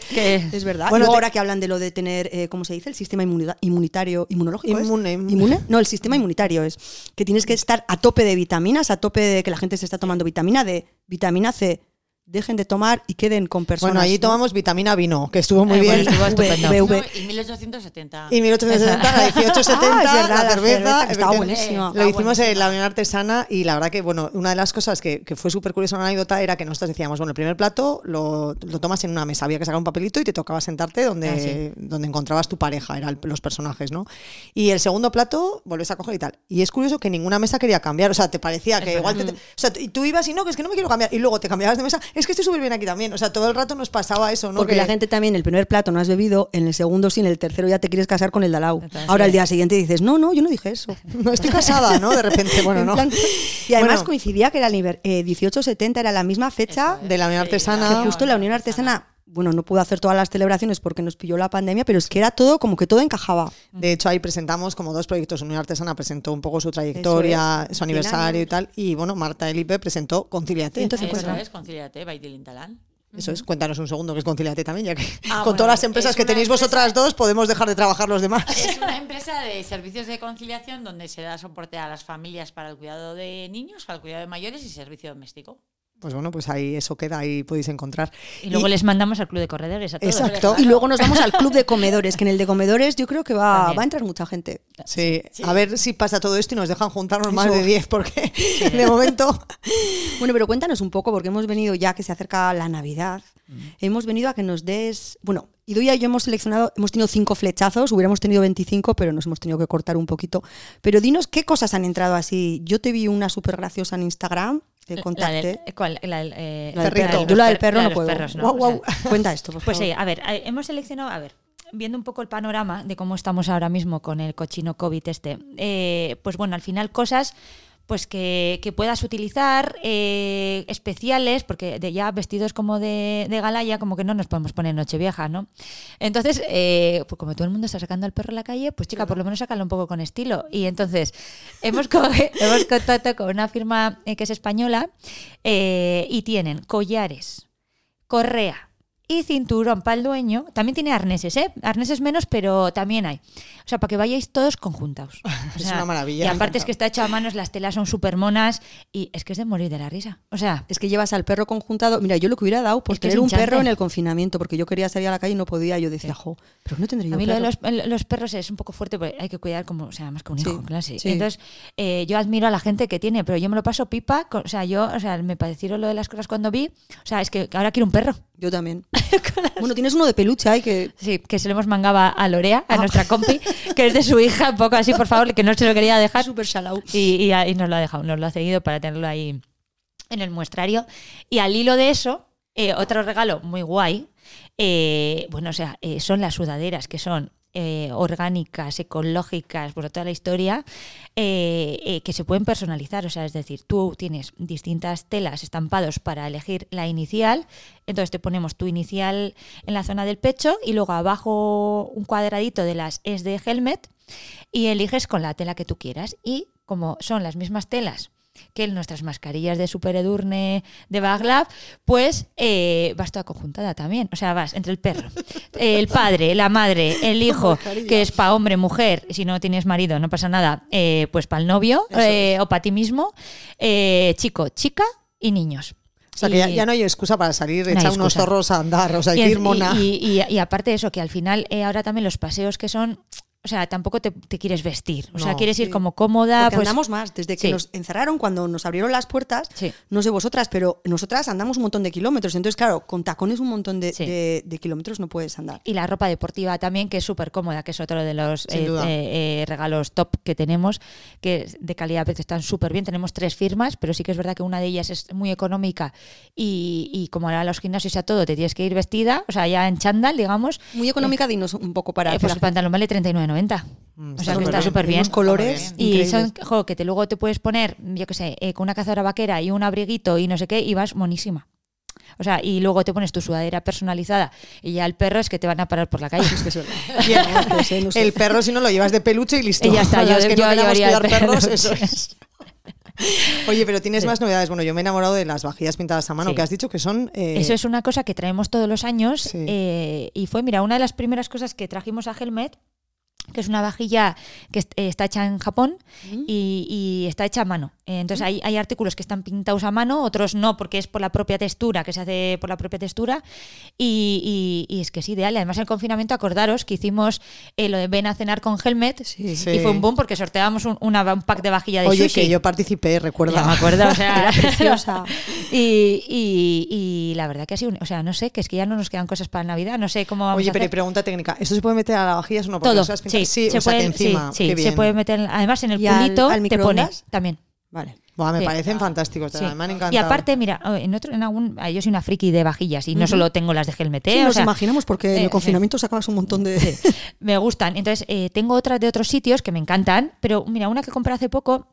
Es verdad. Bueno, Luego ahora que hablan de lo de tener, eh, ¿cómo se dice? El sistema inmunitario, inmunológico. ¿es? Inmune. ¿Inmune? No, el sistema inmunitario es que tienes que estar a tope de vitaminas, a tope de que la gente se está tomando vitamina D, vitamina C. Dejen de tomar y queden con personas. Bueno, allí ¿no? tomamos vitamina vino, que estuvo muy Ay, bien. bueno, estuvo. (laughs) V, No, y 1870. Y 1870, la (laughs) 1870, Ah, es verdad, la la cerveza. estaba buenísima. Lo hicimos en la Unión Artesana y la verdad que, bueno, una de las cosas que, que fue súper curiosa, una anécdota, era que nosotros decíamos, bueno, el primer plato lo, lo tomas en una mesa, había que sacar un papelito y te tocaba sentarte donde, Ah, sí. donde encontrabas tu pareja, eran los personajes, ¿no? Y el segundo plato volvés a coger y tal. Y es curioso que ninguna mesa quería cambiar, o sea, te parecía que igual te, te- O sea, tú ibas y no, que es que no me quiero cambiar. Y luego te cambiabas de mesa, es que estoy súper bien aquí también. O sea, todo el rato nos pasaba eso, ¿no? Porque Que- la gente también, el primer plato no has bebido, en el segundo sí, en el tercero ya te quieres casar con el. Entonces, Ahora el día siguiente dices, no, no, yo no dije eso. (laughs) No estoy casada, ¿no? De repente, bueno, En no. plan- y además Bueno. coincidía que era el nivel, eh, 1870 era la misma fecha De la Unión que Artesana. justo la Unión Artesana, bueno, no pudo hacer todas las celebraciones porque nos pilló la pandemia, pero es que era todo como que todo encajaba. De hecho, ahí presentamos como dos proyectos. Unión Artesana presentó un poco su trayectoria, es. su aniversario y 100 tal. Y bueno, Marta Elipe presentó Conciliate. Entonces, Eso es, conciliate. Eso es, cuéntanos un segundo que es Conciliate también, ya que Ah, (laughs) con bueno, todas las empresas es que tenéis empresa- vosotras dos podemos dejar de trabajar los demás. Es (laughs) una empresa de servicios de conciliación donde se da soporte a las familias para el cuidado de niños, para el cuidado de mayores y servicio doméstico. Pues bueno, pues ahí eso queda, ahí podéis encontrar. Y luego les mandamos al club de corredores a todos. Exacto. Y luego nos vamos al club de (laughs) comedores, que en el de comedores yo creo que va, También. va a entrar mucha gente. Sí, a ver si pasa todo esto y nos dejan juntarnos más de 10, porque (laughs) de momento. (laughs) Bueno, pero cuéntanos un poco, porque hemos venido ya que se acerca la Navidad, hemos venido a que nos des. Bueno, Idoia y yo hemos seleccionado, hemos tenido cinco flechazos, hubiéramos tenido 25, pero nos hemos tenido que cortar un poquito. Pero dinos qué cosas han entrado así. Yo te vi una súper graciosa en Instagram, te La contacté. del, ¿cuál? La del, eh, La del perrito. perro. Yo la del no puedo. perros, no, o sea, (laughs) Cuenta esto, por Pues favor. sí, a ver, eh, hemos seleccionado, a ver, viendo un poco el panorama de cómo estamos ahora mismo con el cochino COVID este, eh, pues bueno, al final cosas pues que, que puedas utilizar eh, especiales, porque de ya vestidos como de, de gala ya como que no nos podemos poner nochevieja, ¿no? Entonces, eh, pues como todo el mundo está sacando al perro a la calle, pues chica, por lo menos sácalo un poco con estilo. Y entonces hemos, coge- (laughs) hemos contactado con una firma eh, que es española eh, y tienen collares, correa, y cinturón para el dueño. También tiene arneses, ¿eh? Arneses menos, pero también hay. O sea, para que vayáis todos conjuntados. (laughs) O Es una maravilla, Y aparte es que está hecho a manos, las telas son súper monas y es que es de morir de la risa. O sea, Es que llevas al perro conjuntado. Mira, yo lo que hubiera dado por tener un perro en el confinamiento, porque yo quería salir a la calle y no podía. Yo decía, jo, pero no tendría yo a mí lo de los, los perros es un poco fuerte porque hay que cuidar como, o sea, más que un Sí, hijo, claro, sí. sí. Entonces, eh, yo admiro a la gente que tiene, pero yo me lo paso pipa. con- o sea, yo, o sea, me parecieron lo de las cosas cuando vi. O sea, es que ahora quiero un perro. Yo también. (laughs) bueno, tienes uno de peluche ahí que. Sí, que se lo hemos mangaba a Lorea, Ah. a nuestra compi, que es de su hija, un poco así, por favor, que no se lo quería dejar. Súper salao. Y, y, nos lo ha dejado, nos lo ha cedido para tenerlo ahí en el muestrario. Y al hilo de eso, eh, otro regalo muy guay, eh, bueno, o sea, eh, son las sudaderas que son eh, orgánicas, ecológicas, por toda la historia, eh, eh, que se pueden personalizar. O sea, es decir, tú tienes distintas telas estampados para elegir la inicial, entonces te ponemos tu inicial en la zona del pecho y luego abajo un cuadradito de las es de helmet y eliges con la tela que tú quieras. Y como son las mismas telas que nuestras mascarillas de Super Edurne de Baglab, pues eh, vas toda conjuntada también. O sea, vas entre el perro, (laughs) el padre, la madre, el hijo, que es para hombre, mujer, si no tienes marido, no pasa nada, eh, pues para el novio eh, o para ti mismo, chico, chica y niños. O sea, que ya, no hay excusa para salir, No echar unos zorros a andar, o sea, y, ir mona. y- y- y- y aparte de eso, que al final eh, ahora también los paseos que son, o sea, tampoco te, te quieres vestir. O sea, quieres ir como cómoda. Porque pues, andamos más. Desde que sí. nos encerraron, cuando nos abrieron las puertas, Sí. no sé vosotras, pero nosotras andamos un montón de kilómetros. Entonces, claro, con tacones un montón de, Sí. de- de kilómetros no puedes andar. Y la ropa deportiva también, que es súper cómoda, que es otro de los eh, eh, eh, regalos top que tenemos, que de calidad están súper bien. Tenemos tres firmas, pero sí que es verdad que una de ellas es muy económica y, y como ahora los gimnasios y a todo te tienes que ir vestida, o sea, ya en chándal, digamos. Muy económica, dinos un poco para. eh, pues el pantalón vale 39,90. Mm, o sea, que está súper bien. Unos colores Y increíbles. son, jo, que te, luego te puedes poner, yo qué sé, eh, con una cazadora vaquera y un abriguito y no sé qué, y vas monísima. O sea, y luego te pones tu sudadera personalizada y ya el perro es que te van a parar por la calle. (laughs) Es que es (laughs) no sé. El perro, si no lo llevas de peluche y listo. Y ya está, (laughs) yo- Las que yo no cuidar perros, eso es. Oye, pero tienes más novedades. Bueno, yo me he enamorado de las vajillas pintadas a mano, Sí. que has dicho que son. eh, Eso es una cosa que traemos todos los años Sí. eh, y fue, mira, una de las primeras cosas que trajimos a Helmet, que es una vajilla que eh, está hecha en Japón y, y está hecha a mano. Eh, Entonces hay, hay artículos que están pintados a mano, otros no, porque es por la propia textura, que se hace por la propia textura. Y, y- y es que es ideal. Y además en el confinamiento, acordaros que hicimos eh, lo de ven a cenar con Helmet Sí. Sí. y fue un boom porque sorteábamos un, una- un pack de vajilla de Oye, sushi. que yo participé, recuerda. Ya me acuerdo, o sea, (laughs) Era preciosa. (laughs) y, y- y la verdad que ha sido, o sea, no sé, que es que ya no nos quedan cosas para Navidad, no sé cómo vamos Oye, a pero hacer. pregunta técnica. ¿Esto se puede meter a la vajilla o no? Porque Todo, pintado- sí, sí, se o sea, puede, que encima. sí, se puede meter, además en el ¿Y al- culito al te pone también. Vale. Buah, me Sí. parecen fantásticos, Sí. me han encantado. Y aparte, mira, oh, en otro, en algún, ah, yo soy una friki de vajillas y no solo tengo las de Helmet, Sí, ¿eh? O nos sea, imaginamos porque en eh, el confinamiento sacabas un montón de. me gustan. Entonces, eh, tengo otras de otros sitios que me encantan, pero mira, una que compré hace poco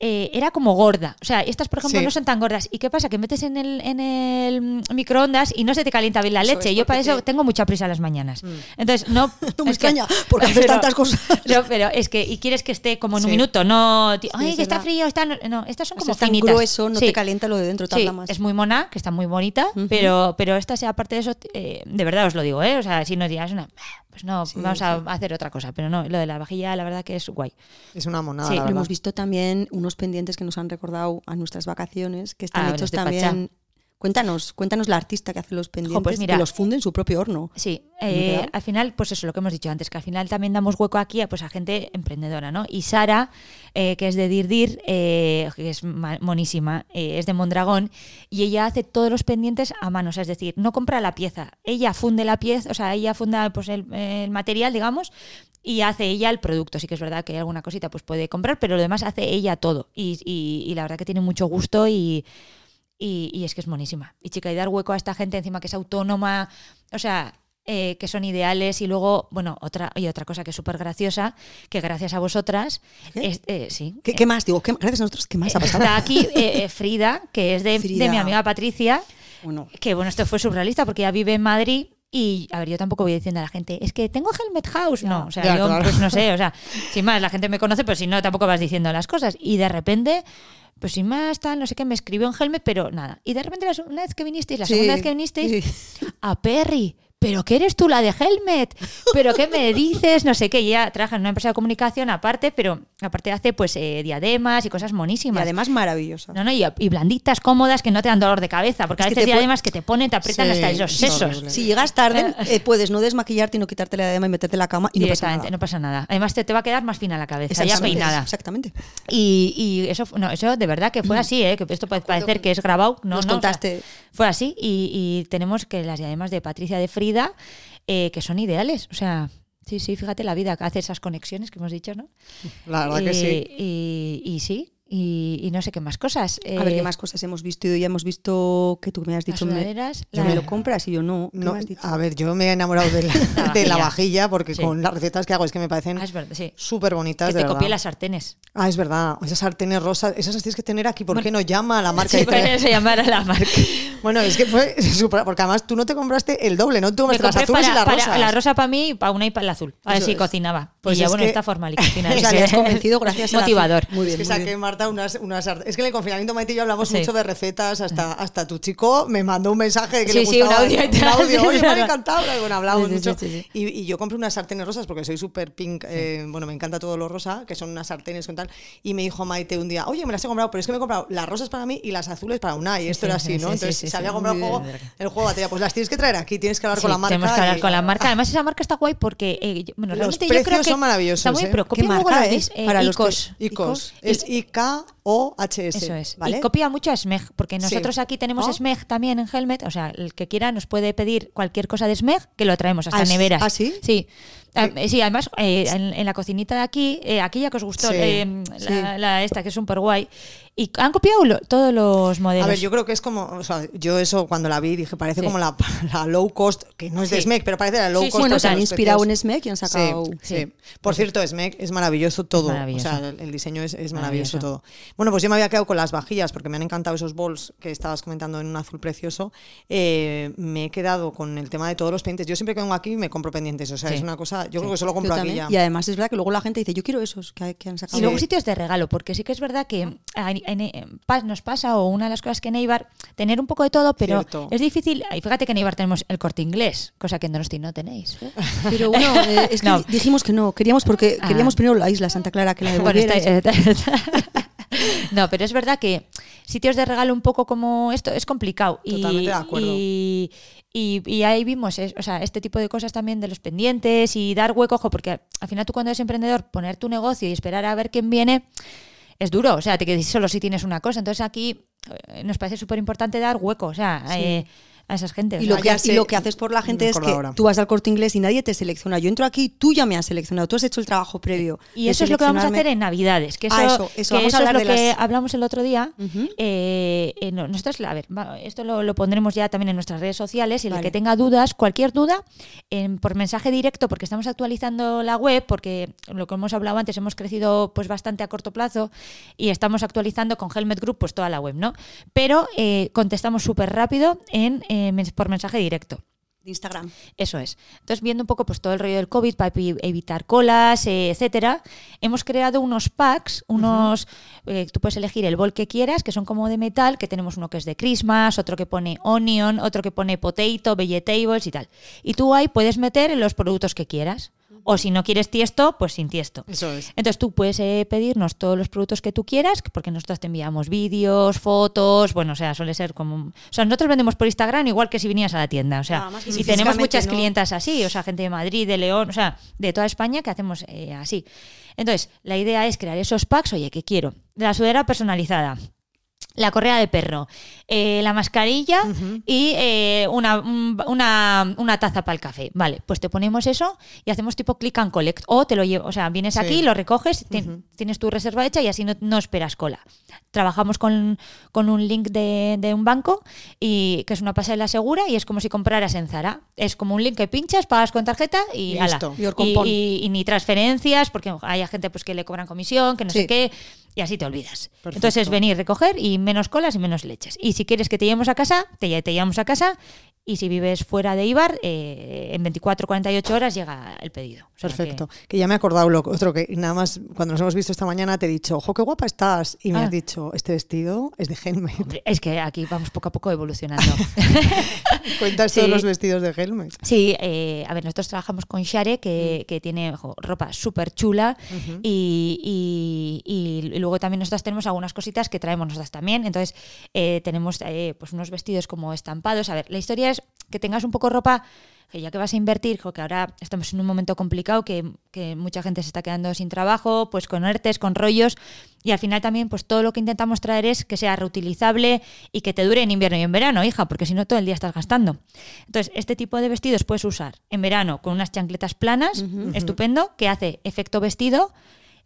eh, era como gorda. O sea, estas, por ejemplo, Sí. no son tan gordas. ¿Y qué pasa? Que metes en el, en el mm, microondas y no se te calienta bien la Eso leche. Yo para eso te- tengo mucha prisa a las mañanas. Entonces, no. (laughs) Me es que- porque haces (laughs) tantas cosas. (laughs) No, pero es que, y quieres que esté como en un Sí. minuto, no. Ay, que está frío, está. No, estas son Como como es finitas. grueso, no te calienta lo de dentro, tarda Sí, más. es muy mona, que está muy bonita, pero, pero esta sea aparte de eso, eh, de verdad os lo digo, ¿eh? O sea, si no digas una, pues no, Sí, vamos a hacer otra cosa, pero no, lo de la vajilla, la verdad que es guay. Es una monada, Sí, la verdad. hemos visto también unos pendientes que nos han recordado a nuestras vacaciones, que están Ah, hechos también. Cuéntanos, cuéntanos la artista que hace los pendientes, pues mira. que los funde en su propio horno. Sí, eh, al final, pues eso, lo que hemos dicho antes, que al final también damos hueco aquí a, pues, a gente emprendedora, ¿no? Y Sara, eh, que es de Dirdir, eh, que es ma- monísima, eh, es de Mondragón, y ella hace todos los pendientes a mano, o sea, es decir, no compra la pieza, ella funde la pieza, o sea, ella funda pues, el, el material, digamos, y hace ella el producto. Sí que es verdad que hay alguna cosita pues puede comprar, pero lo demás hace ella todo. Y, y- y la verdad que tiene mucho gusto y, y, y es que es monísima. Y chica, y dar hueco a esta gente encima que es autónoma, o sea, eh, que son ideales. Y luego, bueno, otra, y otra cosa que es súper graciosa, que gracias a vosotras, ¿Qué? es- eh, sí. ¿Qué, qué más? Digo, ¿qué, gracias a nosotros, ¿qué más ha pasado? Está aquí eh, eh, Frida, que es de, de mi amiga Patricia, Bueno, que bueno, esto fue surrealista porque ella vive en Madrid Y, a ver, yo tampoco voy diciendo a la gente, es que tengo Helmet House. No, o sea, Ya, yo, claro. pues no sé, o sea, sin más, la gente me conoce, pero si no, tampoco vas diciendo las cosas. Y de repente, pues sin más, tal, no sé qué, me escribió en Helmet, pero nada. Y de repente, la segunda vez que vinisteis, la Sí, segunda vez que vinisteis, sí. a Perry. ¿Pero qué eres tú la de Helmet? ¿Pero qué me dices? No sé qué. Y ella trabaja en una empresa de comunicación aparte, pero aparte hace pues eh, diademas y cosas Y monísimas. además maravillosa. No, no, y, y blanditas, cómodas, que no te dan dolor de cabeza, porque a Es veces diademas que te ponen, te aprietan Sí, hasta es sesos. Si llegas tarde, (laughs) eh, puedes no desmaquillarte y no quitarte la diadema y meterte en la cama y no pasa nada. no pasa nada. Además, te, te va a quedar más fina la cabeza, ya Exactamente, peinada. Exactamente. Y, y eso, no, eso de verdad que fue así, ¿eh? que esto puede parecer que es grabado. No, Nos no, o sea, contaste. fue así. Y, y tenemos que las diademas de Patricia de Frida, eh, que son ideales. O sea, sí, sí, fíjate la vida que hace esas conexiones que hemos dicho, ¿no? La verdad que sí. Y, y sí, y, y no sé qué más cosas. A ver Eh, qué más cosas hemos visto. Ya hemos visto que tú me has dicho, me, yo la- me lo compras y yo no. ¿Qué No, me has dicho? a ver, yo me he enamorado de la, (laughs) La de la vajilla. porque Sí. con las recetas que hago es que me parecen Ah, sí. súper bonitas. Que de te copié verdad. las sartenes. Ah, es verdad. Esas sartenes rosas, esas las tienes que tener aquí. ¿Por qué no llama a la marca? Sí, se llamar a la marca. (laughs) Bueno, es que fue (laughs) súper. Porque además tú no te compraste el doble, ¿no? Tú Me compraste las azules para, y las para rosas. la rosa para mí, para una y para la azul. A ver Eso si es. cocinaba. Pues y ya es bueno, que- está formal y cocina. (laughs) O sea, le has convencido gracias a la- Motivador. Muy es bien, que muy saqué, bien. Marta, unas, unas Es que en el confinamiento, Maite y yo hablamos Sí. mucho de recetas. Hasta, hasta tu chico me mandó un mensaje de que Sí, le sí, un gustaba audio. (laughs) Oye, me Sí, encantado. Y Bueno, hablamos mucho. sí, sí. Y, y yo compré unas sartenes rosas porque soy súper pink. eh, bueno, me encanta todo lo rosa, que son unas sartenes con tal. Y me dijo Maite un día, oye, me las he comprado, pero es que me he comprado las rosas para mí y las azules para una. Y esto sí, era sí, así, sí, ¿no? sí, Entonces sí, se había comprado el juego, el juego batería. Pues las tienes que traer aquí, tienes que hablar con la marca. tenemos que hablar con la marca. Además, esa marca está guay porque, eh, bueno, realmente yo creo que son maravillosos, Está muy ¿eh? bien, pero ¿Qué copia los es? eh, Para los Icos. Es I-K-O-H-S. Eso es. ¿vale? Y copia mucho a SMEG, porque Sí. nosotros aquí tenemos ¿Oh? SMEG también en Helmet. O sea, el que quiera nos puede pedir cualquier cosa de SMEG, que lo traemos hasta ¿Ah, es- neveras. ah, sí? Sí. Ah, eh, sí, además, eh, en, en la cocinita de aquí, eh, aquella que os gustó, Sí, eh, sí. la, la esta, que es súper guay, y han copiado lo- todos los modelos. A ver, yo creo que es como, o sea, yo eso cuando la vi dije, parece Sí. como la, (laughs) la low cost, que no es de. SMEC, pero parece la low cost. Bueno, se han inspirado en SMEC y han sacado. Sí. Por cierto, SMEC es maravilloso todo. maravilloso. O sea, el, el diseño es, es maravilloso, Maravilloso. todo. Bueno, pues yo me había quedado con las vajillas porque me han encantado esos bowls que estabas comentando en un azul precioso. Eh, me he quedado con el tema de todos los pendientes. Yo siempre que vengo aquí me compro pendientes. O sea, Sí. es una cosa. Yo creo que solo compro aquí ya. Y además es verdad que luego la gente dice, yo quiero esos que, que han sacado. Y luego sitios de regalo, porque sí que es verdad que en- en- nos pasa, o una de las cosas que en Eibar, tener un poco de todo, pero Cierto. es difícil. Y fíjate que en Eibar tenemos el corte inglés, cosa que en Donosti no tenéis. ¿eh? (laughs) Pero bueno, eh, es que No. dijimos que no, queríamos porque Ah. queríamos primero la isla Santa Clara que la (laughs) Bueno, devolviera. está- está- (laughs) no, pero es verdad que sitios de regalo un poco como esto es complicado. Y, Totalmente de acuerdo. Y, y- y ahí vimos o sea, este tipo de cosas también de los pendientes y dar hueco, ojo, porque al final tú cuando eres emprendedor, poner tu negocio y esperar a ver quién viene es duro. O sea, te quedas solo si tienes una cosa. Entonces aquí eh, nos parece súper importante dar hueco, o sea, eh, a esas gente. o Y sea, lo, que, y lo que haces por la gente es que tú vas al corte inglés y nadie te selecciona. Yo entro aquí, tú ya me has seleccionado, tú has hecho el trabajo previo. Y eso es lo que vamos a hacer en Navidades. Que eso, Ah, eso, eso, que vamos a eso es lo de que las- hablamos el otro día. Eh, eh, no, nosotros, a ver, va- esto lo, lo pondremos ya también en nuestras redes sociales. Y el Vale. que tenga dudas, cualquier duda, en- por mensaje directo, porque estamos actualizando la web, porque lo que hemos hablado antes, hemos crecido pues bastante a corto plazo y estamos actualizando con Helmet Group pues toda la web, ¿no? Pero eh, contestamos súper rápido en, eh, por mensaje directo. De Instagram. Eso es. Entonces, viendo un poco pues todo el rollo del COVID para evi- evitar colas, eh, etcétera, hemos creado unos packs, unos eh, tú puedes elegir el bol que quieras, que son como de metal, que tenemos uno que es de Christmas, otro que pone onion, otro que pone potato, vegetables y tal. Y tú ahí puedes meter los productos que quieras. O si no quieres tiesto, pues sin tiesto. Eso es. Entonces tú puedes eh, pedirnos todos los productos que tú quieras, porque nosotros te enviamos vídeos, fotos, bueno, o sea, suele ser como... O sea, nosotros vendemos por Instagram igual que si vinieras a la tienda, o sea, y si tenemos muchas no. clientas así, o sea, gente de Madrid, de León, o sea, de toda España que hacemos eh, así. Entonces, la idea es crear esos packs, oye, que quiero? La sudadera personalizada. La correa de perro, eh, la mascarilla y eh, una, un- una, una taza para el café. Vale, pues te ponemos eso y hacemos tipo click and collect. O te lo llevo, o sea, vienes Sí. aquí, lo recoges, ti- tienes tu reserva hecha y así no, no esperas cola. Trabajamos con, con un link de, de un banco y que es una pasarela segura y es como si compraras en Zara. Es como un link que pinchas, pagas con tarjeta y, Y ala. Y Y, ni transferencias, porque hay gente pues, que le cobran comisión, que no sé qué, y así te olvidas. Perfecto. Entonces es venir, recoger y menos colas y menos leches. Y si quieres que te llevemos a casa, te, te llevamos a casa Y si vives fuera de Ibar, eh, en 24 48 horas llega el pedido. O sea que- Perfecto. Que, ya me he acordado lo otro que nada más cuando nos hemos visto esta mañana te he dicho, ojo, qué guapa estás. Y me Ah. has dicho, este vestido es de Helmet. Hombre, es que aquí vamos poco a poco evolucionando. (laughs) Cuentas Sí. todos los vestidos de Helmet. Sí, eh, a ver, nosotros trabajamos con Share, que, que tiene ropa súper chula y, y- y luego también nosotras tenemos algunas cositas que traemos nosotras también. Entonces, eh, tenemos eh, pues unos vestidos como estampados. A ver, la historia es que tengas un poco ropa que ya que vas a invertir, que ahora estamos en un momento complicado, que, que mucha gente se está quedando sin trabajo, pues con ERTES, con rollos, y al final también pues todo lo que intentamos traer es que sea reutilizable y que te dure en invierno y en verano, hija, porque si no todo el día estás gastando. Entonces, este tipo de vestidos puedes usar en verano con unas chancletas planas, estupendo, que hace efecto vestido.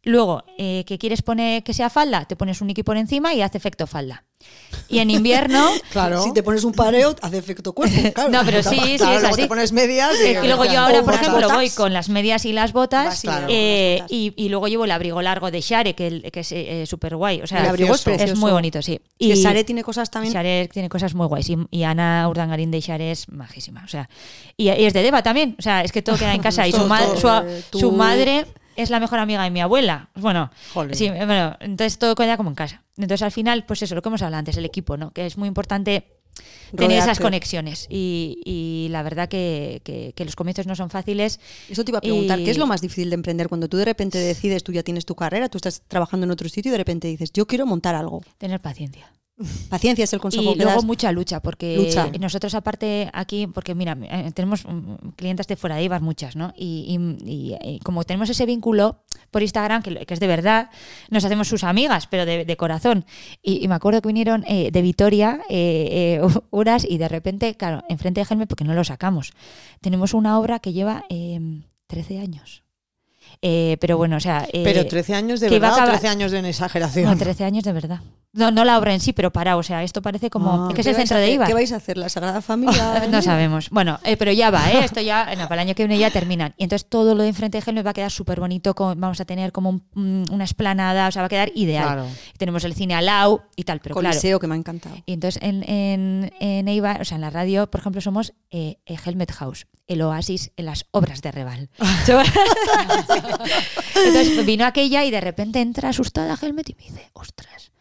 Luego, eh, que quieres poner que sea falda, te pones un Niki por encima y hace efecto falda. Y en invierno, (laughs) Claro. Si te pones un pareo, hace efecto cuerpo. (laughs) Claro. No, pero sí, sí, Claro, es luego así. te pones medias y, Es que luego yo ahora, por ejemplo, botas. voy con las medias y las botas Vas, claro, eh, y, y luego llevo el abrigo largo de Share, que, que es eh, súper guay. O sea, El abrigo es Precioso. precioso. muy bonito, sí. Y Sare tiene cosas también. Share tiene cosas muy guays. Y, y Ana Urdangarín de Share es majísima. O sea, y, y es de Deva también. O sea, es que todo queda en (laughs) casa. y su, Todo, ma- todo. su, Eh, su madre es la mejor amiga de mi abuela. Bueno, Jolín. sí, bueno, entonces todo queda como en casa. Entonces al final, pues eso, lo que hemos hablado antes, el equipo, ¿no? Que es muy importante tener esas conexiones. Y, y la verdad que, que- que los comienzos no son fáciles. Eso te iba a preguntar, Y- ¿qué es lo más difícil de emprender? Cuando tú de repente decides, tú ya tienes tu carrera, tú estás trabajando en otro sitio y de repente dices, yo quiero montar algo. Tener paciencia. Paciencia es el consejo Y que luego das. mucha lucha, porque Lucha. nosotros aparte aquí, porque mira, eh, tenemos mm, clientes de fuera de Ibar, muchas, ¿no? Y, y- y, como tenemos ese vínculo por Instagram, que, es de verdad, nos hacemos sus amigas, pero de, de corazón. Y, me acuerdo que vinieron eh, de Vitoria eh, eh, (laughs) unas y de repente, claro, enfrente de Gelme, porque no lo sacamos, tenemos una obra que lleva eh, 13 años. Eh, pero bueno, o sea... eh, Pero 13 años de verdad o acabar- 13 años de exageración. no, 13 años de verdad. No, no la obra en sí, pero para, o sea, esto parece como... Ah, es que es ¿qué el centro de? Ibar. ¿Qué vais a hacer? ¿La Sagrada Familia? (laughs) No sabemos. Bueno, eh, pero ya va, ¿eh? Esto ya, no, para el año que viene ya terminan. Y entonces todo lo de enfrente de Gelme va a quedar súper bonito. con- Vamos a tener como un- un- una esplanada, o sea, va a quedar ideal. Claro. Tenemos el cine al lado y tal, pero claro. Coliseo, que me ha encantado. Y entonces en, en, en Eibar, o sea, en la radio, por ejemplo, somos eh, eh, Helmet House, el oasis en las obras de Reval. (laughs) entonces vino aquella y de repente entra asustada Helmet y me dice, ostras,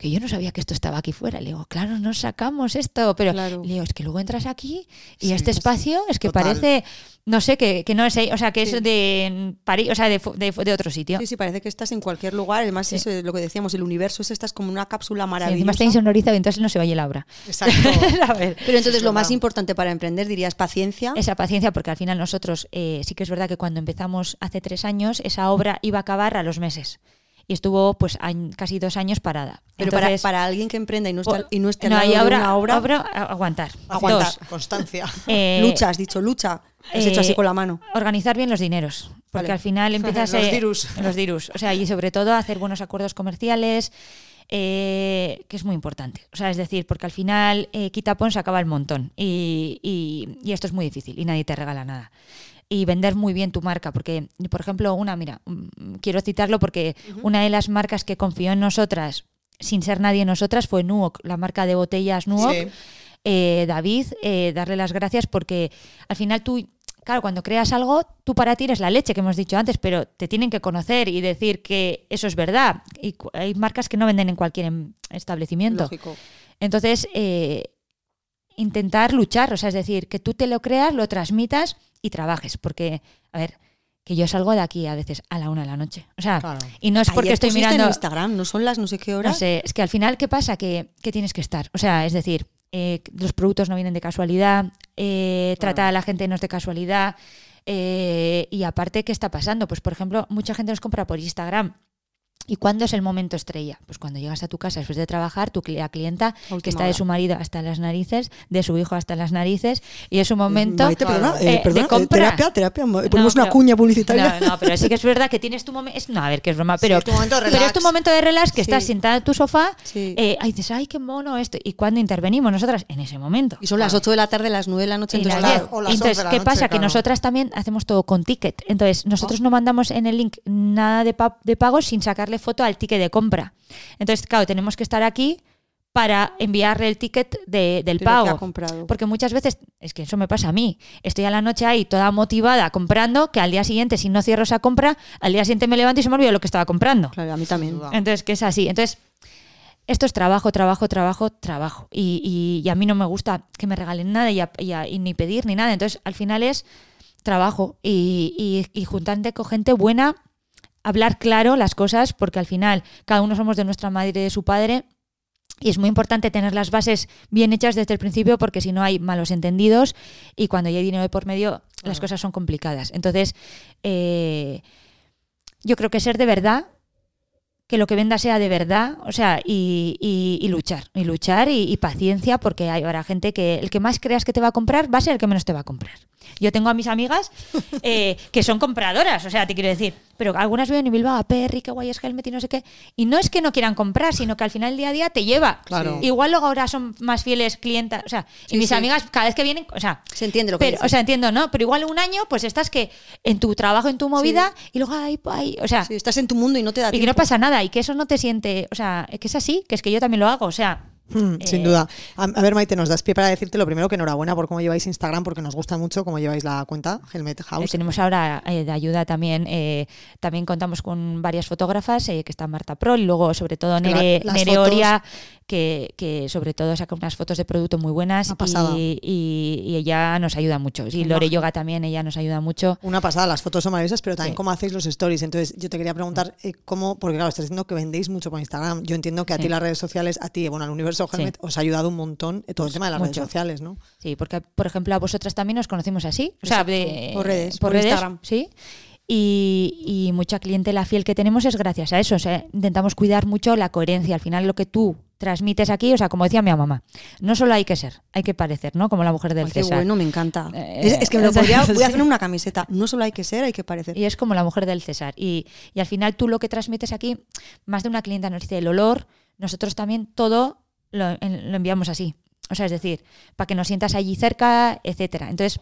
que yo no sabía que esto estaba aquí fuera. Le digo, claro, no sacamos esto, pero Claro. le digo, es que luego entras aquí y Sí, este es- espacio es que total. parece, no sé, que, que no es, ahí, o sea, que es de París, o sea, de, de, de otro sitio. Sí, sí, parece que estás en cualquier lugar. Además, Sí. eso es lo que decíamos, el universo es estás como una cápsula maravillosa. encima está insonorizado y entonces no se oye la obra. Exacto. (laughs) A ver. Pero entonces Es lo más verdad. importante para emprender, dirías, paciencia. esa paciencia, porque al final nosotros eh, sí que es verdad que cuando empezamos hace tres años, esa obra iba a acabar a los meses. Y estuvo pues añ- casi dos años parada. Pero para, Entonces, para alguien que emprenda y no, está, y no esté al no, lado y de ahora- una obra, obra, aguantar. Aguantar, Dos, constancia. (laughs) (laughs) eh, lucha, has dicho lucha. Has hecho eh, así con la mano. Organizar bien los dineros. Porque Vale. al final (laughs) empiezas Los eh, dirus. los dirus. O sea, y sobre todo hacer buenos acuerdos comerciales. eh, que es muy importante. O sea, es decir, porque al final eh, quita pon se acaba el montón. Y, y- y esto es muy difícil y nadie te regala nada. Y vender muy bien tu marca. Porque, por ejemplo, una, mira, mm, quiero citarlo porque una de las marcas que confió en nosotras, sin ser nadie nosotras, fue Nuoc, la marca de botellas Nuoc. Sí. Eh, David, eh, darle las gracias porque al final tú, claro, cuando creas algo, tú para ti eres la leche que hemos dicho antes, pero te tienen que conocer y decir que eso es verdad. Y hay marcas que no venden en cualquier em- establecimiento. Lógico. Entonces, eh, intentar luchar, o sea, es decir, que tú te lo creas, lo transmitas y trabajes, porque, a ver, que yo salgo de aquí a veces a la una de la noche. O sea, Claro. y no es porque Ayer estoy mirando... en Instagram, no son las no sé qué horas. No sé, es que al final, ¿qué pasa? Que, que tienes que estar. O sea, es decir, eh, los productos no vienen de casualidad, eh, tratar a la gente no es de casualidad. eh, y aparte, ¿qué está pasando? Pues, por ejemplo, mucha gente nos compra por Instagram. ¿Y cuándo es el momento estrella? Pues cuando llegas a tu casa después de trabajar, tu la clienta que está de su marido hasta las narices, de su hijo hasta las narices, y es un momento Maite, perdona, eh, eh, perdona, de compra. terapia, terapia. Ponemos No, una pero- cuña publicitaria. No, no, pero sí que es verdad que tienes tu momento. No, a ver, que es broma, pero, es tu momento de pero es tu momento de relax que Sí. estás sentada en tu sofá. Sí. Eh, ahí dices, ay, qué mono esto. ¿Y cuándo intervenimos nosotras? En ese momento. Y son las 8 de la tarde, las 9 de la noche. Y entonces, las claro, 10. o las Entonces, 11 de la ¿qué noche, pasa? Que nosotras también hacemos todo con ticket. Entonces, nosotros no mandamos en el link nada de, pa- de pago sin sacarle foto al ticket de compra. Entonces, claro, tenemos que estar aquí para enviarle el ticket de- del De lo que ha pago. comprado. Porque muchas veces, es que eso me pasa a mí, estoy a la noche ahí toda motivada comprando, que al día siguiente, si no cierro esa compra, al día siguiente me levanto y se me olvidó lo que estaba comprando. Claro, a mí también. Entonces, que es así. Entonces, esto es trabajo, trabajo, trabajo, trabajo. Y, y- y a mí no me gusta que me regalen nada y, a- y a- y ni pedir ni nada. Entonces, al final es trabajo y, y, y juntarte con gente buena, hablar claro las cosas, porque al final cada uno somos de nuestra madre y de su padre. Y es muy importante tener las bases bien hechas desde el principio porque si no hay malos entendidos y cuando ya hay dinero de por medio las cosas son complicadas. Entonces, eh, yo creo que ser de verdad, que lo que venda sea de verdad, o sea, y, y- y luchar, y luchar y, y paciencia porque hay habrá gente que el que más creas que te va a comprar va a ser el que menos te va a comprar. Yo tengo a mis amigas (laughs) eh, que son compradoras, o sea, te quiero decir, pero algunas viven en Bilbao, a Perry, qué guay es Helmet y no sé qué. Y no es que no quieran comprar, sino que al final el día a día te lleva. Claro. Igual luego ahora son más fieles clientas, o sea, y Sí, mis sí. amigas cada vez que vienen, o sea, Se entiende lo que pero, dices. o sea, entiendo, ¿no? Pero igual un año, pues estás que en tu trabajo, en tu movida, y luego, ay, ay, o sea, Sí, estás en tu mundo y no te da y que no pasa nada, y que eso no te siente, o sea, que es así, que es que yo también lo hago, o sea, Mm, sin Eh, duda. A, a ver, Maite, nos das pie para decirte lo primero que enhorabuena por cómo lleváis Instagram, porque nos gusta mucho cómo lleváis la cuenta Helmet eh, House. tenemos ahora eh, de ayuda también, eh, también contamos con varias fotógrafas, eh, que está Marta Pro, y luego sobre todo Nere, la- Nere Oria, que, que sobre todo saca unas fotos de producto muy buenas y, y- y ella nos ayuda mucho. Y Lore. Yoga también, ella nos ayuda mucho. Una pasada, las fotos son maravillosas, pero también Sí. cómo hacéis los stories. Entonces, yo te quería preguntar eh, cómo, porque claro, estás diciendo que vendéis mucho por Instagram. Yo entiendo que a Sí. ti las redes sociales, a ti, bueno, al universo Sí. Helmet, os ha ayudado un montón eh, todo el tema de las redes sociales, ¿no? Sí, porque, por ejemplo, a vosotras también os conocimos así. O sea, de- Por redes, por por redes, Instagram. Sí. Y, y mucha clientela fiel que tenemos es gracias a eso. O sea, intentamos cuidar mucho la coherencia. Al final, lo que tú transmites aquí, o sea, como decía mi mamá, no solo hay que ser, hay que parecer, ¿no? Como la mujer del Ay, qué César. bueno, me encanta. Eh, es, es que me lo (laughs) podría, voy a hacer una camiseta. No solo hay que ser, hay que parecer. Y es como la mujer del César. Y, y al final tú lo que transmites aquí, más de una clienta nos dice el olor, nosotros también todo lo, lo enviamos así. O sea, es decir, para que nos sientas allí cerca, etcétera. Entonces,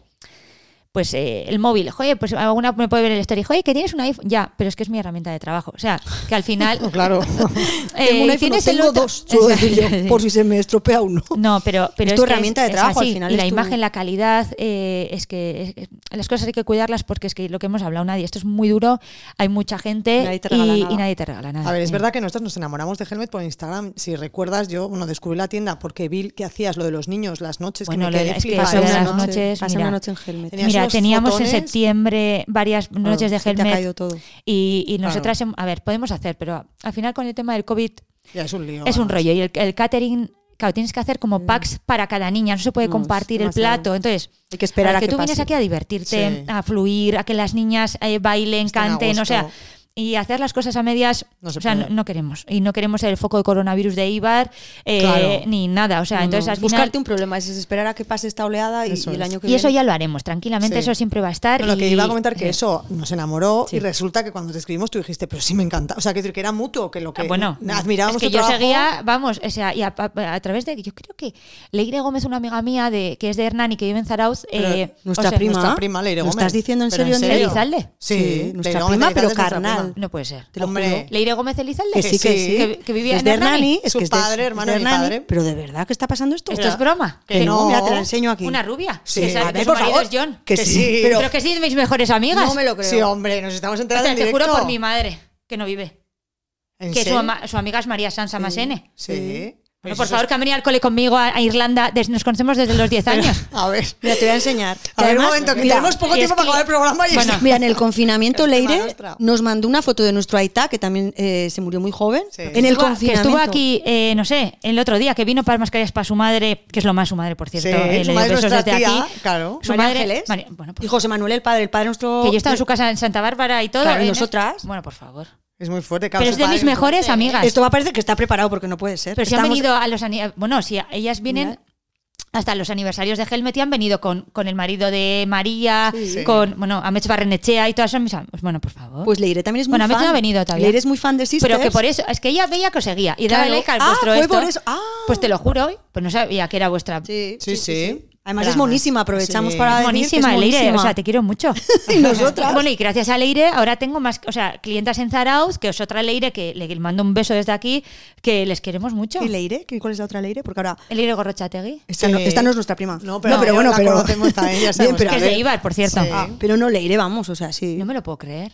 pues eh, el móvil, oye, pues alguna me puede ver el story, oye, que tienes un iPhone, ya, pero es que es mi herramienta de trabajo. O sea, que al final. (laughs) Claro. (laughs) eh, (laughs) tengo un iPhone, no tengo otro- dos, suelo decir yo, por si se me estropea uno. No, pero, pero Es tu herramienta de es trabajo, al final Y la tu- imagen, la calidad, eh, es que las cosas hay que cuidarlas porque es que lo que hemos hablado, nadie, esto es muy duro, hay mucha gente Nadie y, nadie te regala nada. A ver, es Sí. verdad que nosotros nos enamoramos de Helmet por Instagram. Si recuerdas, yo bueno, descubrí la tienda porque vi que hacías lo de los niños las noches Bueno, que me quedé es que Pasé una noche, en Helmet. Tenías Teníamos en septiembre varias noches de Helmet y, y Claro. nosotras, a ver, podemos hacer, pero al final con el tema del COVID Ya es un lío. es un además. rollo y el, el catering... Claro, tienes que hacer como packs para cada niña, no se puede No, compartir el plato. Entonces, Hay que esperar a que que tú vienes pase. aquí a divertirte, Sí. a fluir, a que las niñas eh, bailen, canten, o sea. Y hacer las cosas a medias, No se o sea, no, no queremos. Y no queremos el foco de coronavirus de Ibar, eh, Claro. ni nada. O sea, No, entonces no, al final. Buscarte un problema, es esperar a que pase esta oleada y, Eso y el año que Y eso viene- ya lo haremos, tranquilamente, Sí. eso siempre va a estar. Lo que y- iba a comentar que sí. eso nos enamoró Sí. y resulta que cuando te escribimos tú dijiste, pero sí me encanta. O sea, que, decir que era mutuo, que lo que Ah, bueno, admirábamos es que tu yo trabajo. seguía, vamos, o sea, y a, a- a través de, yo creo que Leire Gómez, una amiga mía de que es de Hernán y que vive en Zarauz, eh, nuestra o sea, prima. Nuestra prima Leire ¿Lo Gómez. estás diciendo en serio, ¿De Elizalde? Sí, Sí, nuestra prima, pero carnal. No puede ser. Te lo Hombre, juro. Leire Gómez Elizalde, Que sí, que sí. que, que vivía es en de Hernani. Hernani, es Su que es de- padre, es hermano de de mi Hernani, padre. Pero de verdad que está pasando esto. Esto es broma. Que no. mira, te lo enseño aquí. Una rubia. Sí. Que, A ver, por favor. es John. Que Que sí, sí. pero, Pero que sí, de mis mejores amigas. no me lo creo. Sí, hombre, nos estamos O enterando sea, en te directo. juro por mi madre, que no vive. ¿En Que su, serio? ama- su amiga es María Sansa Masene. Sí. Pues por favor, es- que han venido al cole conmigo a, a Irlanda. nos conocemos desde los 10 años. A ver. Mira, te voy a enseñar. A ver, un momento, que mira, tenemos poco tiempo para acabar el programa y Bueno, está- Mira, en el confinamiento, (laughs) Leire nos mandó una foto de nuestro Aita, que también eh, se murió muy joven. Sí. En el Estuvo- que confinamiento. estuvo aquí, eh, no sé, el otro día, que vino para mascarillas para su madre, que es lo más su madre, por cierto. Sí, eh, su madre nuestra desde tía, aquí. claro. Su María madre. Ángeles. María- bueno, pues, Y José Manuel, el padre, el padre nuestro. que yo estaba en su casa en Santa Bárbara y todo. Claro, y nosotras. Bueno, por favor. Es muy fuerte, claro, Pero es de mis mejores amigas. Esto va a parecer que está preparado porque no puede ser. Pero si han venido a los bueno, si ellas vienen hasta los aniversarios de Helmet y han venido con, con el marido de María, Sí. con bueno, Amech Barrenechea y todas son mis am- pues bueno, por favor. Pues Leire también es muy Bueno, fan. no ha venido todavía. Leire es muy fan de Sisters. pero que por eso, es que ella veía que os seguía y daba Claro. like al Ah, vuestro fue esto. por eso. Ah. Pues te lo juro, pues no sabía que era vuestra. Sí, Sí, sí. Ahí Además es monísima, aprovechamos para Es decir que es monísima, Leire. monísima. O sea, te quiero mucho. (laughs) (laughs) Y nosotras. Bueno, y gracias a Leire ahora tengo más, o sea, clientas en Zarauz, que es otra Leire que le mando un beso desde aquí, que les queremos mucho. ¿Y Leire? ¿Qué- ¿Cuál es la otra Leire? Porque ahora... Leire Gorrochategui. Esta, Sí. no, esta no es nuestra prima. No, pero bueno, la pero... conocemos también, (laughs) ya sabemos pero Que es de. Ibar, por cierto. Sí. Ah, pero no Leire, vamos, o sea, sí. No me lo puedo creer.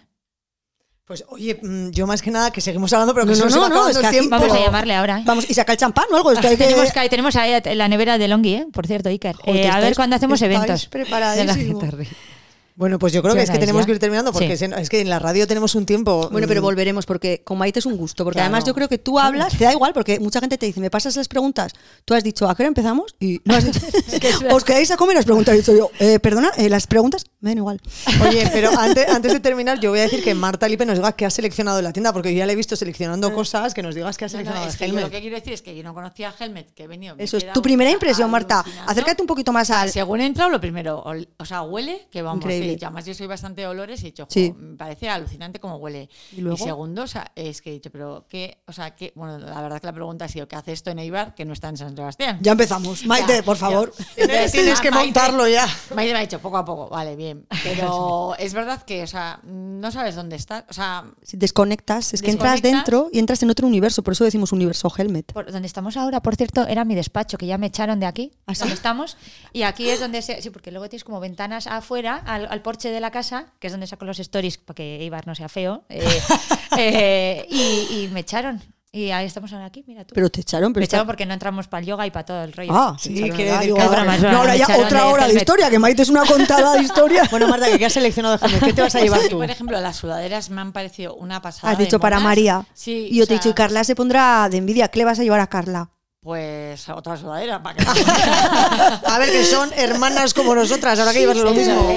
Pues oye, mm, yo más que nada que seguimos hablando, pero que No, no, no, es que aquí-. Vamos a llamarle ahora. ¿eh? Vamos, y saca el champán o algo. Esto hay (laughs) que... Tenemos, que- tenemos ahí la nevera de Longi, ¿eh? por cierto, Iker. Joder, Eh, a ver cuándo hacemos eventos. (laughs) De. Bueno, pues yo creo ¿Qué que es que tenemos ya? que ir terminando porque Sí. es que en la radio tenemos un tiempo. Bueno, pero mm, volveremos porque con Maite es un gusto. Porque Claro. además yo creo que tú hablas, te da igual, porque mucha gente te dice, me pasas las preguntas. Tú has dicho, ¿a qué hora empezamos? Y no has dicho, (laughs) ¿os quedáis a comer las preguntas? He dicho yo, eh, perdona, eh, las preguntas me dan igual. Oye, pero (laughs) antes, antes de terminar, yo voy a decir que Marta Lipe nos diga qué ha seleccionado en la tienda, porque yo ya le he visto seleccionando cosas, que nos digas qué ha No, no, seleccionado es de que yo lo que quiero decir es que yo no conocía a Helmet, que he venido. Eso es tu primera impresión, Marta. alucinando. Acércate un poquito más al... Según he entrado, lo primero, o sea, huele, que vamos, Increíble. Que además yo soy bastante de olores y he dicho, Sí. "Jo, me parece alucinante cómo huele. ¿Y luego? segundo, o sea, es que he dicho, pero qué, o sea, que, bueno, la verdad que la pregunta ha sido, ¿qué hace esto en Eibar que no está en San Sebastián? Ya empezamos. Maite, Ya, por favor. (laughs) Tienes- (laughs) tienes que Maite- montarlo ya. Maite me ha dicho poco a poco, vale, bien. (laughs) Pero es verdad que, o sea, no sabes dónde está. O sea, Si desconectas, es que entras dentro y entras en otro universo. Por eso decimos universo Helmet. Por donde estamos ahora, por cierto, era mi despacho, que ya me echaron de aquí, ¿Ah, sí? donde estamos. Y aquí es donde se. Sí, porque luego tienes como ventanas afuera, al, al porche de la casa, que es donde saco los stories para que Ibar no sea feo. eh, (laughs) eh, y, y me echaron. Y ahí estamos ahora aquí, mira tú. Pero te echaron, pero me está- echaron porque no entramos para el yoga y para todo el rollo. Ah, Sí, otra más, no, ahora ya otra de hora de historia, que Maite es una contada de historia. (laughs) Bueno, Marta, que ¿qué has seleccionado? ¿Qué te vas a llevar tú? (laughs) por ejemplo, las sudaderas me han parecido una pasada. Has de dicho para. María. Sí. y yo o te he dicho, y Carla se pondrá de envidia. ¿Qué le vas a llevar a Carla? Pues otra sudadera, para que (laughs) A ver, que son hermanas como nosotras, ahora que llevarlo lo mismo.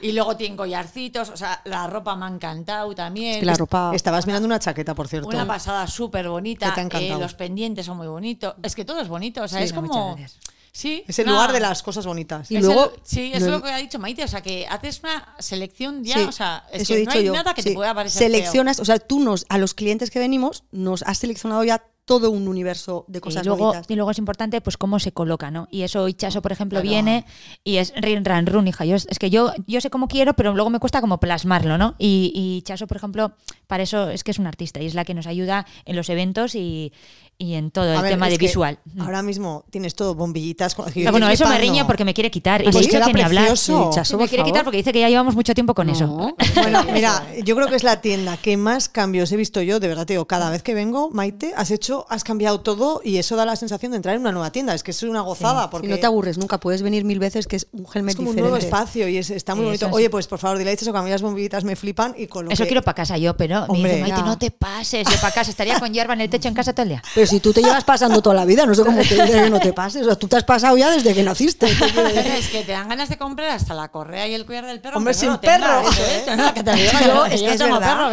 Y luego tienen collarcitos, o sea, la ropa me ha encantado también. Que la ropa... Estabas mirando una chaqueta, por cierto. Una pasada súper bonita. Te ha encantado. eh, los pendientes son muy bonitos. Es que todo es bonito. O sea, Sí, es como. Sí. Es el lugar de las cosas bonitas. Y Es luego- el- sí, eso es lo- que ha dicho Maite. O sea, que haces una selección ya. Sí, o sea, es eso que he no hay yo. nada que Sí. te pueda parecer. feo. Seleccionas, o sea, tú nos, a los clientes que venimos, nos has seleccionado ya todo un universo de cosas y luego, bonitas. y luego es importante pues cómo se coloca, ¿no? Y eso Ichaso, por ejemplo, viene y es rin ran run, hija. Yo, es que yo, yo sé cómo quiero, pero luego me cuesta como plasmarlo, ¿no? Y, y Ichaso, por ejemplo, para eso es que es un artista y es la que nos ayuda en los eventos y, y en todo A el ver, tema de visual. Ahora mismo tienes todo bombillitas. con- bueno, eso me riñe porque me quiere quitar. Y Pues le he dicho queda que ni hablar. me quiere quitar porque dice que ya llevamos mucho tiempo con eso. No. (laughs) Bueno, mira, yo creo que es la tienda que más cambios he visto yo, de verdad te digo, cada vez que vengo, Maite, has hecho, has cambiado todo y eso da la sensación de entrar en una nueva tienda. Es que es una gozada porque no te aburres nunca, puedes venir mil veces, que es un helmet es como un nuevo espacio y es- está muy bonito. es. Oye, pues por favor, dile eso que a mí las bombillitas me flipan y con lo Eso que- quiero para casa yo, pero me Hombre, dice, Maite, no te pases. Yo para casa estaría con hierba en el techo en casa todo el día. Pero si tú te llevas pasando toda la vida, no sé cómo te dices que no te pases. O sea, tú te has pasado ya desde que naciste. (laughs) Es que te dan ganas de comprar hasta la correa y el collar del perro. Hombre, sin no perro.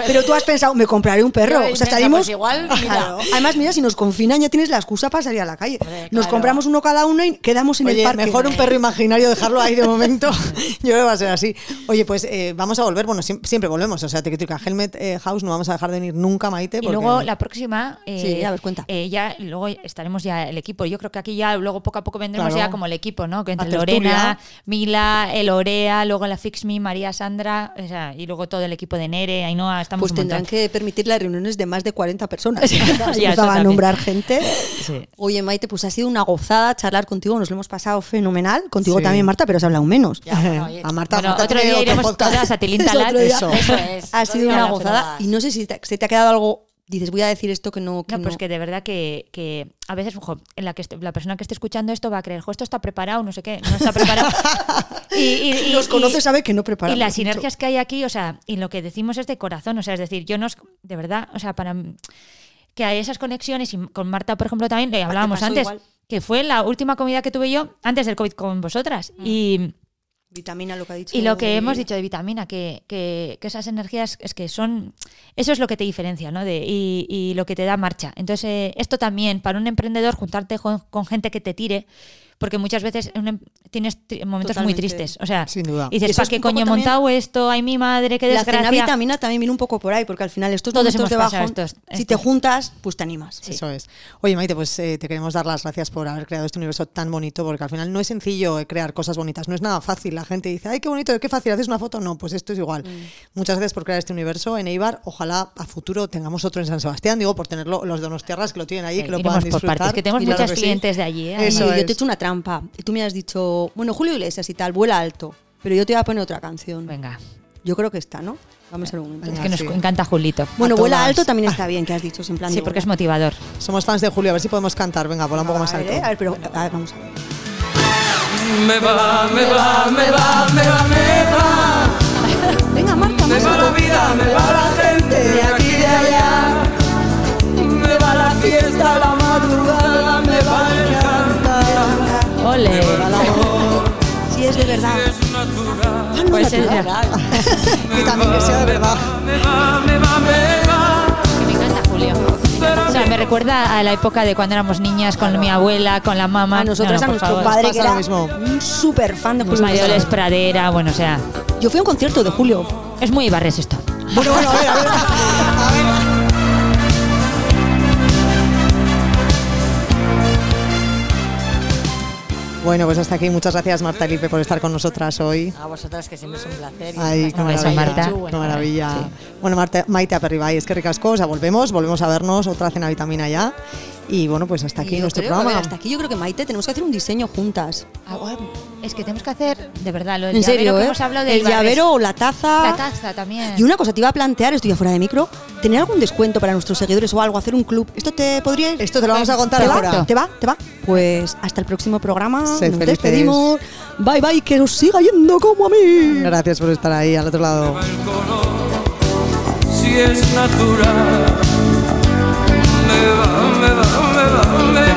Pero tú has pensado, me compraré un perro. O sea, estaríamos. pues igual, (laughs) mira. Claro. Además, mira, si nos confinan, ya tienes la excusa para salir a la calle. Hombre, Nos claro. compramos uno cada uno y quedamos en Oye, el parque. mejor un perro imaginario dejarlo ahí de momento. (laughs) Yo creo que va a ser así. Oye, pues eh, vamos a volver. Bueno, siem- siempre, volvemos. O sea, te que a Helmet eh, House no vamos a dejar de venir nunca, Maite. Y luego la próxima. eh, Sí, a ver, cuenta. eh, ya, luego estaremos ya el equipo. Yo creo que aquí ya, luego poco a poco vendremos Claro. ya como el equipo, ¿no? Que entre La Lorena. Mila, el Orea, luego la Fix Me, María Sandra, o sea, y luego todo el equipo de Nere, Ainhoa, estamos Pues tendrán que permitir las reuniones de más de 40 personas. (laughs) Sí, empezaba a nombrar gente. Sí. Oye, Maite, pues ha sido una gozada charlar contigo. Nos lo hemos pasado fenomenal. Contigo también, Marta, pero has hablado menos. Ya, bueno, (laughs) oye, a Marta, Bueno, Marta otro día iremos todas a Eso. (laughs) Eso. Eso es. Ha sido una gozada. Y no sé si te, se te ha quedado algo. Dices, voy a decir esto que no. Que No, no. pues que de verdad que, que a veces ojo, en la que la persona que esté escuchando esto va a creer, "Jo, esto está preparado, no sé qué, no está preparado. (laughs) y, y- y- Nos conoce, y- sabe que no preparamos Y las mucho. sinergias que hay aquí, o sea, y lo que decimos es de corazón, o sea, es decir, yo nos, de verdad, o sea, para que hay esas conexiones, y con Marta, por ejemplo, también le hablábamos pasó antes, igual. que fue la última comida que tuve yo antes del COVID con vosotras. Mm. Y, Vitamina, lo que ha dicho. y lo que hemos dicho de vitamina, que, que- que esas energías es que son. Eso es lo que te diferencia, ¿no? De, y, y lo que te da marcha. Entonces, eh, esto también, para un emprendedor, juntarte con, con gente que te tire, porque muchas veces un em- tienes momentos muy tristes. O sea, Sin duda. y dices, ¿para qué coño he también- montado esto? Ay, mi madre, qué La cena desgracia. vitamina también viene un poco por ahí, porque al final estos Todos momentos de bajón, estos- si estos. te juntas, pues te animas. Eso es. Oye, Maite, pues eh, te queremos dar las gracias por haber creado este universo tan bonito, porque al final no es sencillo eh, crear cosas bonitas, no es nada fácil. La gente dice, ay, qué bonito, qué fácil, haces una foto. No, pues esto es igual. Muchas gracias por crear este universo en Eibar. Ojalá a futuro tengamos otro en San Sebastián, digo, por tenerlo los donostiarras que lo tienen ahí, Sí, que lo puedan por disfrutar. partes, que tenemos muchas sí. clientes de allí. ¿eh? Eso yo te he hecho una trampa. Y tú me has dicho, bueno, Julio Iglesias y tal, vuela alto. Pero yo te voy a poner otra canción. Venga, Yo creo que está, ¿no? Vamos a ver un momento. Es que nos sí. encanta Julito. Bueno, vuela alto también está bien, que has dicho, en plan Sí, porque es vuela. motivador. Somos fans de Julio, a ver si podemos cantar. Venga, vola un poco más alto. a ver, pero a ver, vamos a ver. Me va, me va, me va, me va. Es natural. (laughs) Y también que sea de verdad. Me va, me va, me va. Que me encanta Julio. O sea, me recuerda a la época de cuando éramos niñas con mi abuela, con la mamá. A nosotras, No, no, a por nuestro favor. padre, Pasa que lo era mismo. un súper fan de Julio Iglesias. Pradera, bueno, o sea, Yo fui a un concierto de Julio. es muy Ibarres esto. Bueno, bueno, a ver, a ver. A (laughs) ver. Bueno, pues hasta aquí. Muchas gracias, Marta Lipe, por estar con nosotras hoy. A vosotras que siempre es un placer. Ay, qué maravilla, Marta. qué maravilla. Bueno, Marta, Maite Aperribay, es que ricasco, o sea, volvemos, volvemos a vernos, otra cena vitamina ya. Y bueno, pues hasta aquí yo nuestro creo, a ver, programa. hasta aquí yo creo que Maite tenemos que hacer un diseño juntas. Ah, bueno, Es que tenemos que hacer, de verdad, lo del En llavero serio, que ¿eh? hemos hablado de El llavero o la taza. La taza también. Y una cosa, te iba a plantear, estoy ya fuera de micro, tener algún descuento para nuestros seguidores o algo, hacer un club. ¿Esto te podría ir? Esto te lo vamos a contar ¿Te va? ahora. ¿Te va? ¿Te va? Pues hasta el próximo programa. Sed Nos felices. despedimos. Bye bye, que nos siga yendo como a mí. Gracias por estar ahí al otro lado. el color, si es natural. Me va, me va, me va, me va.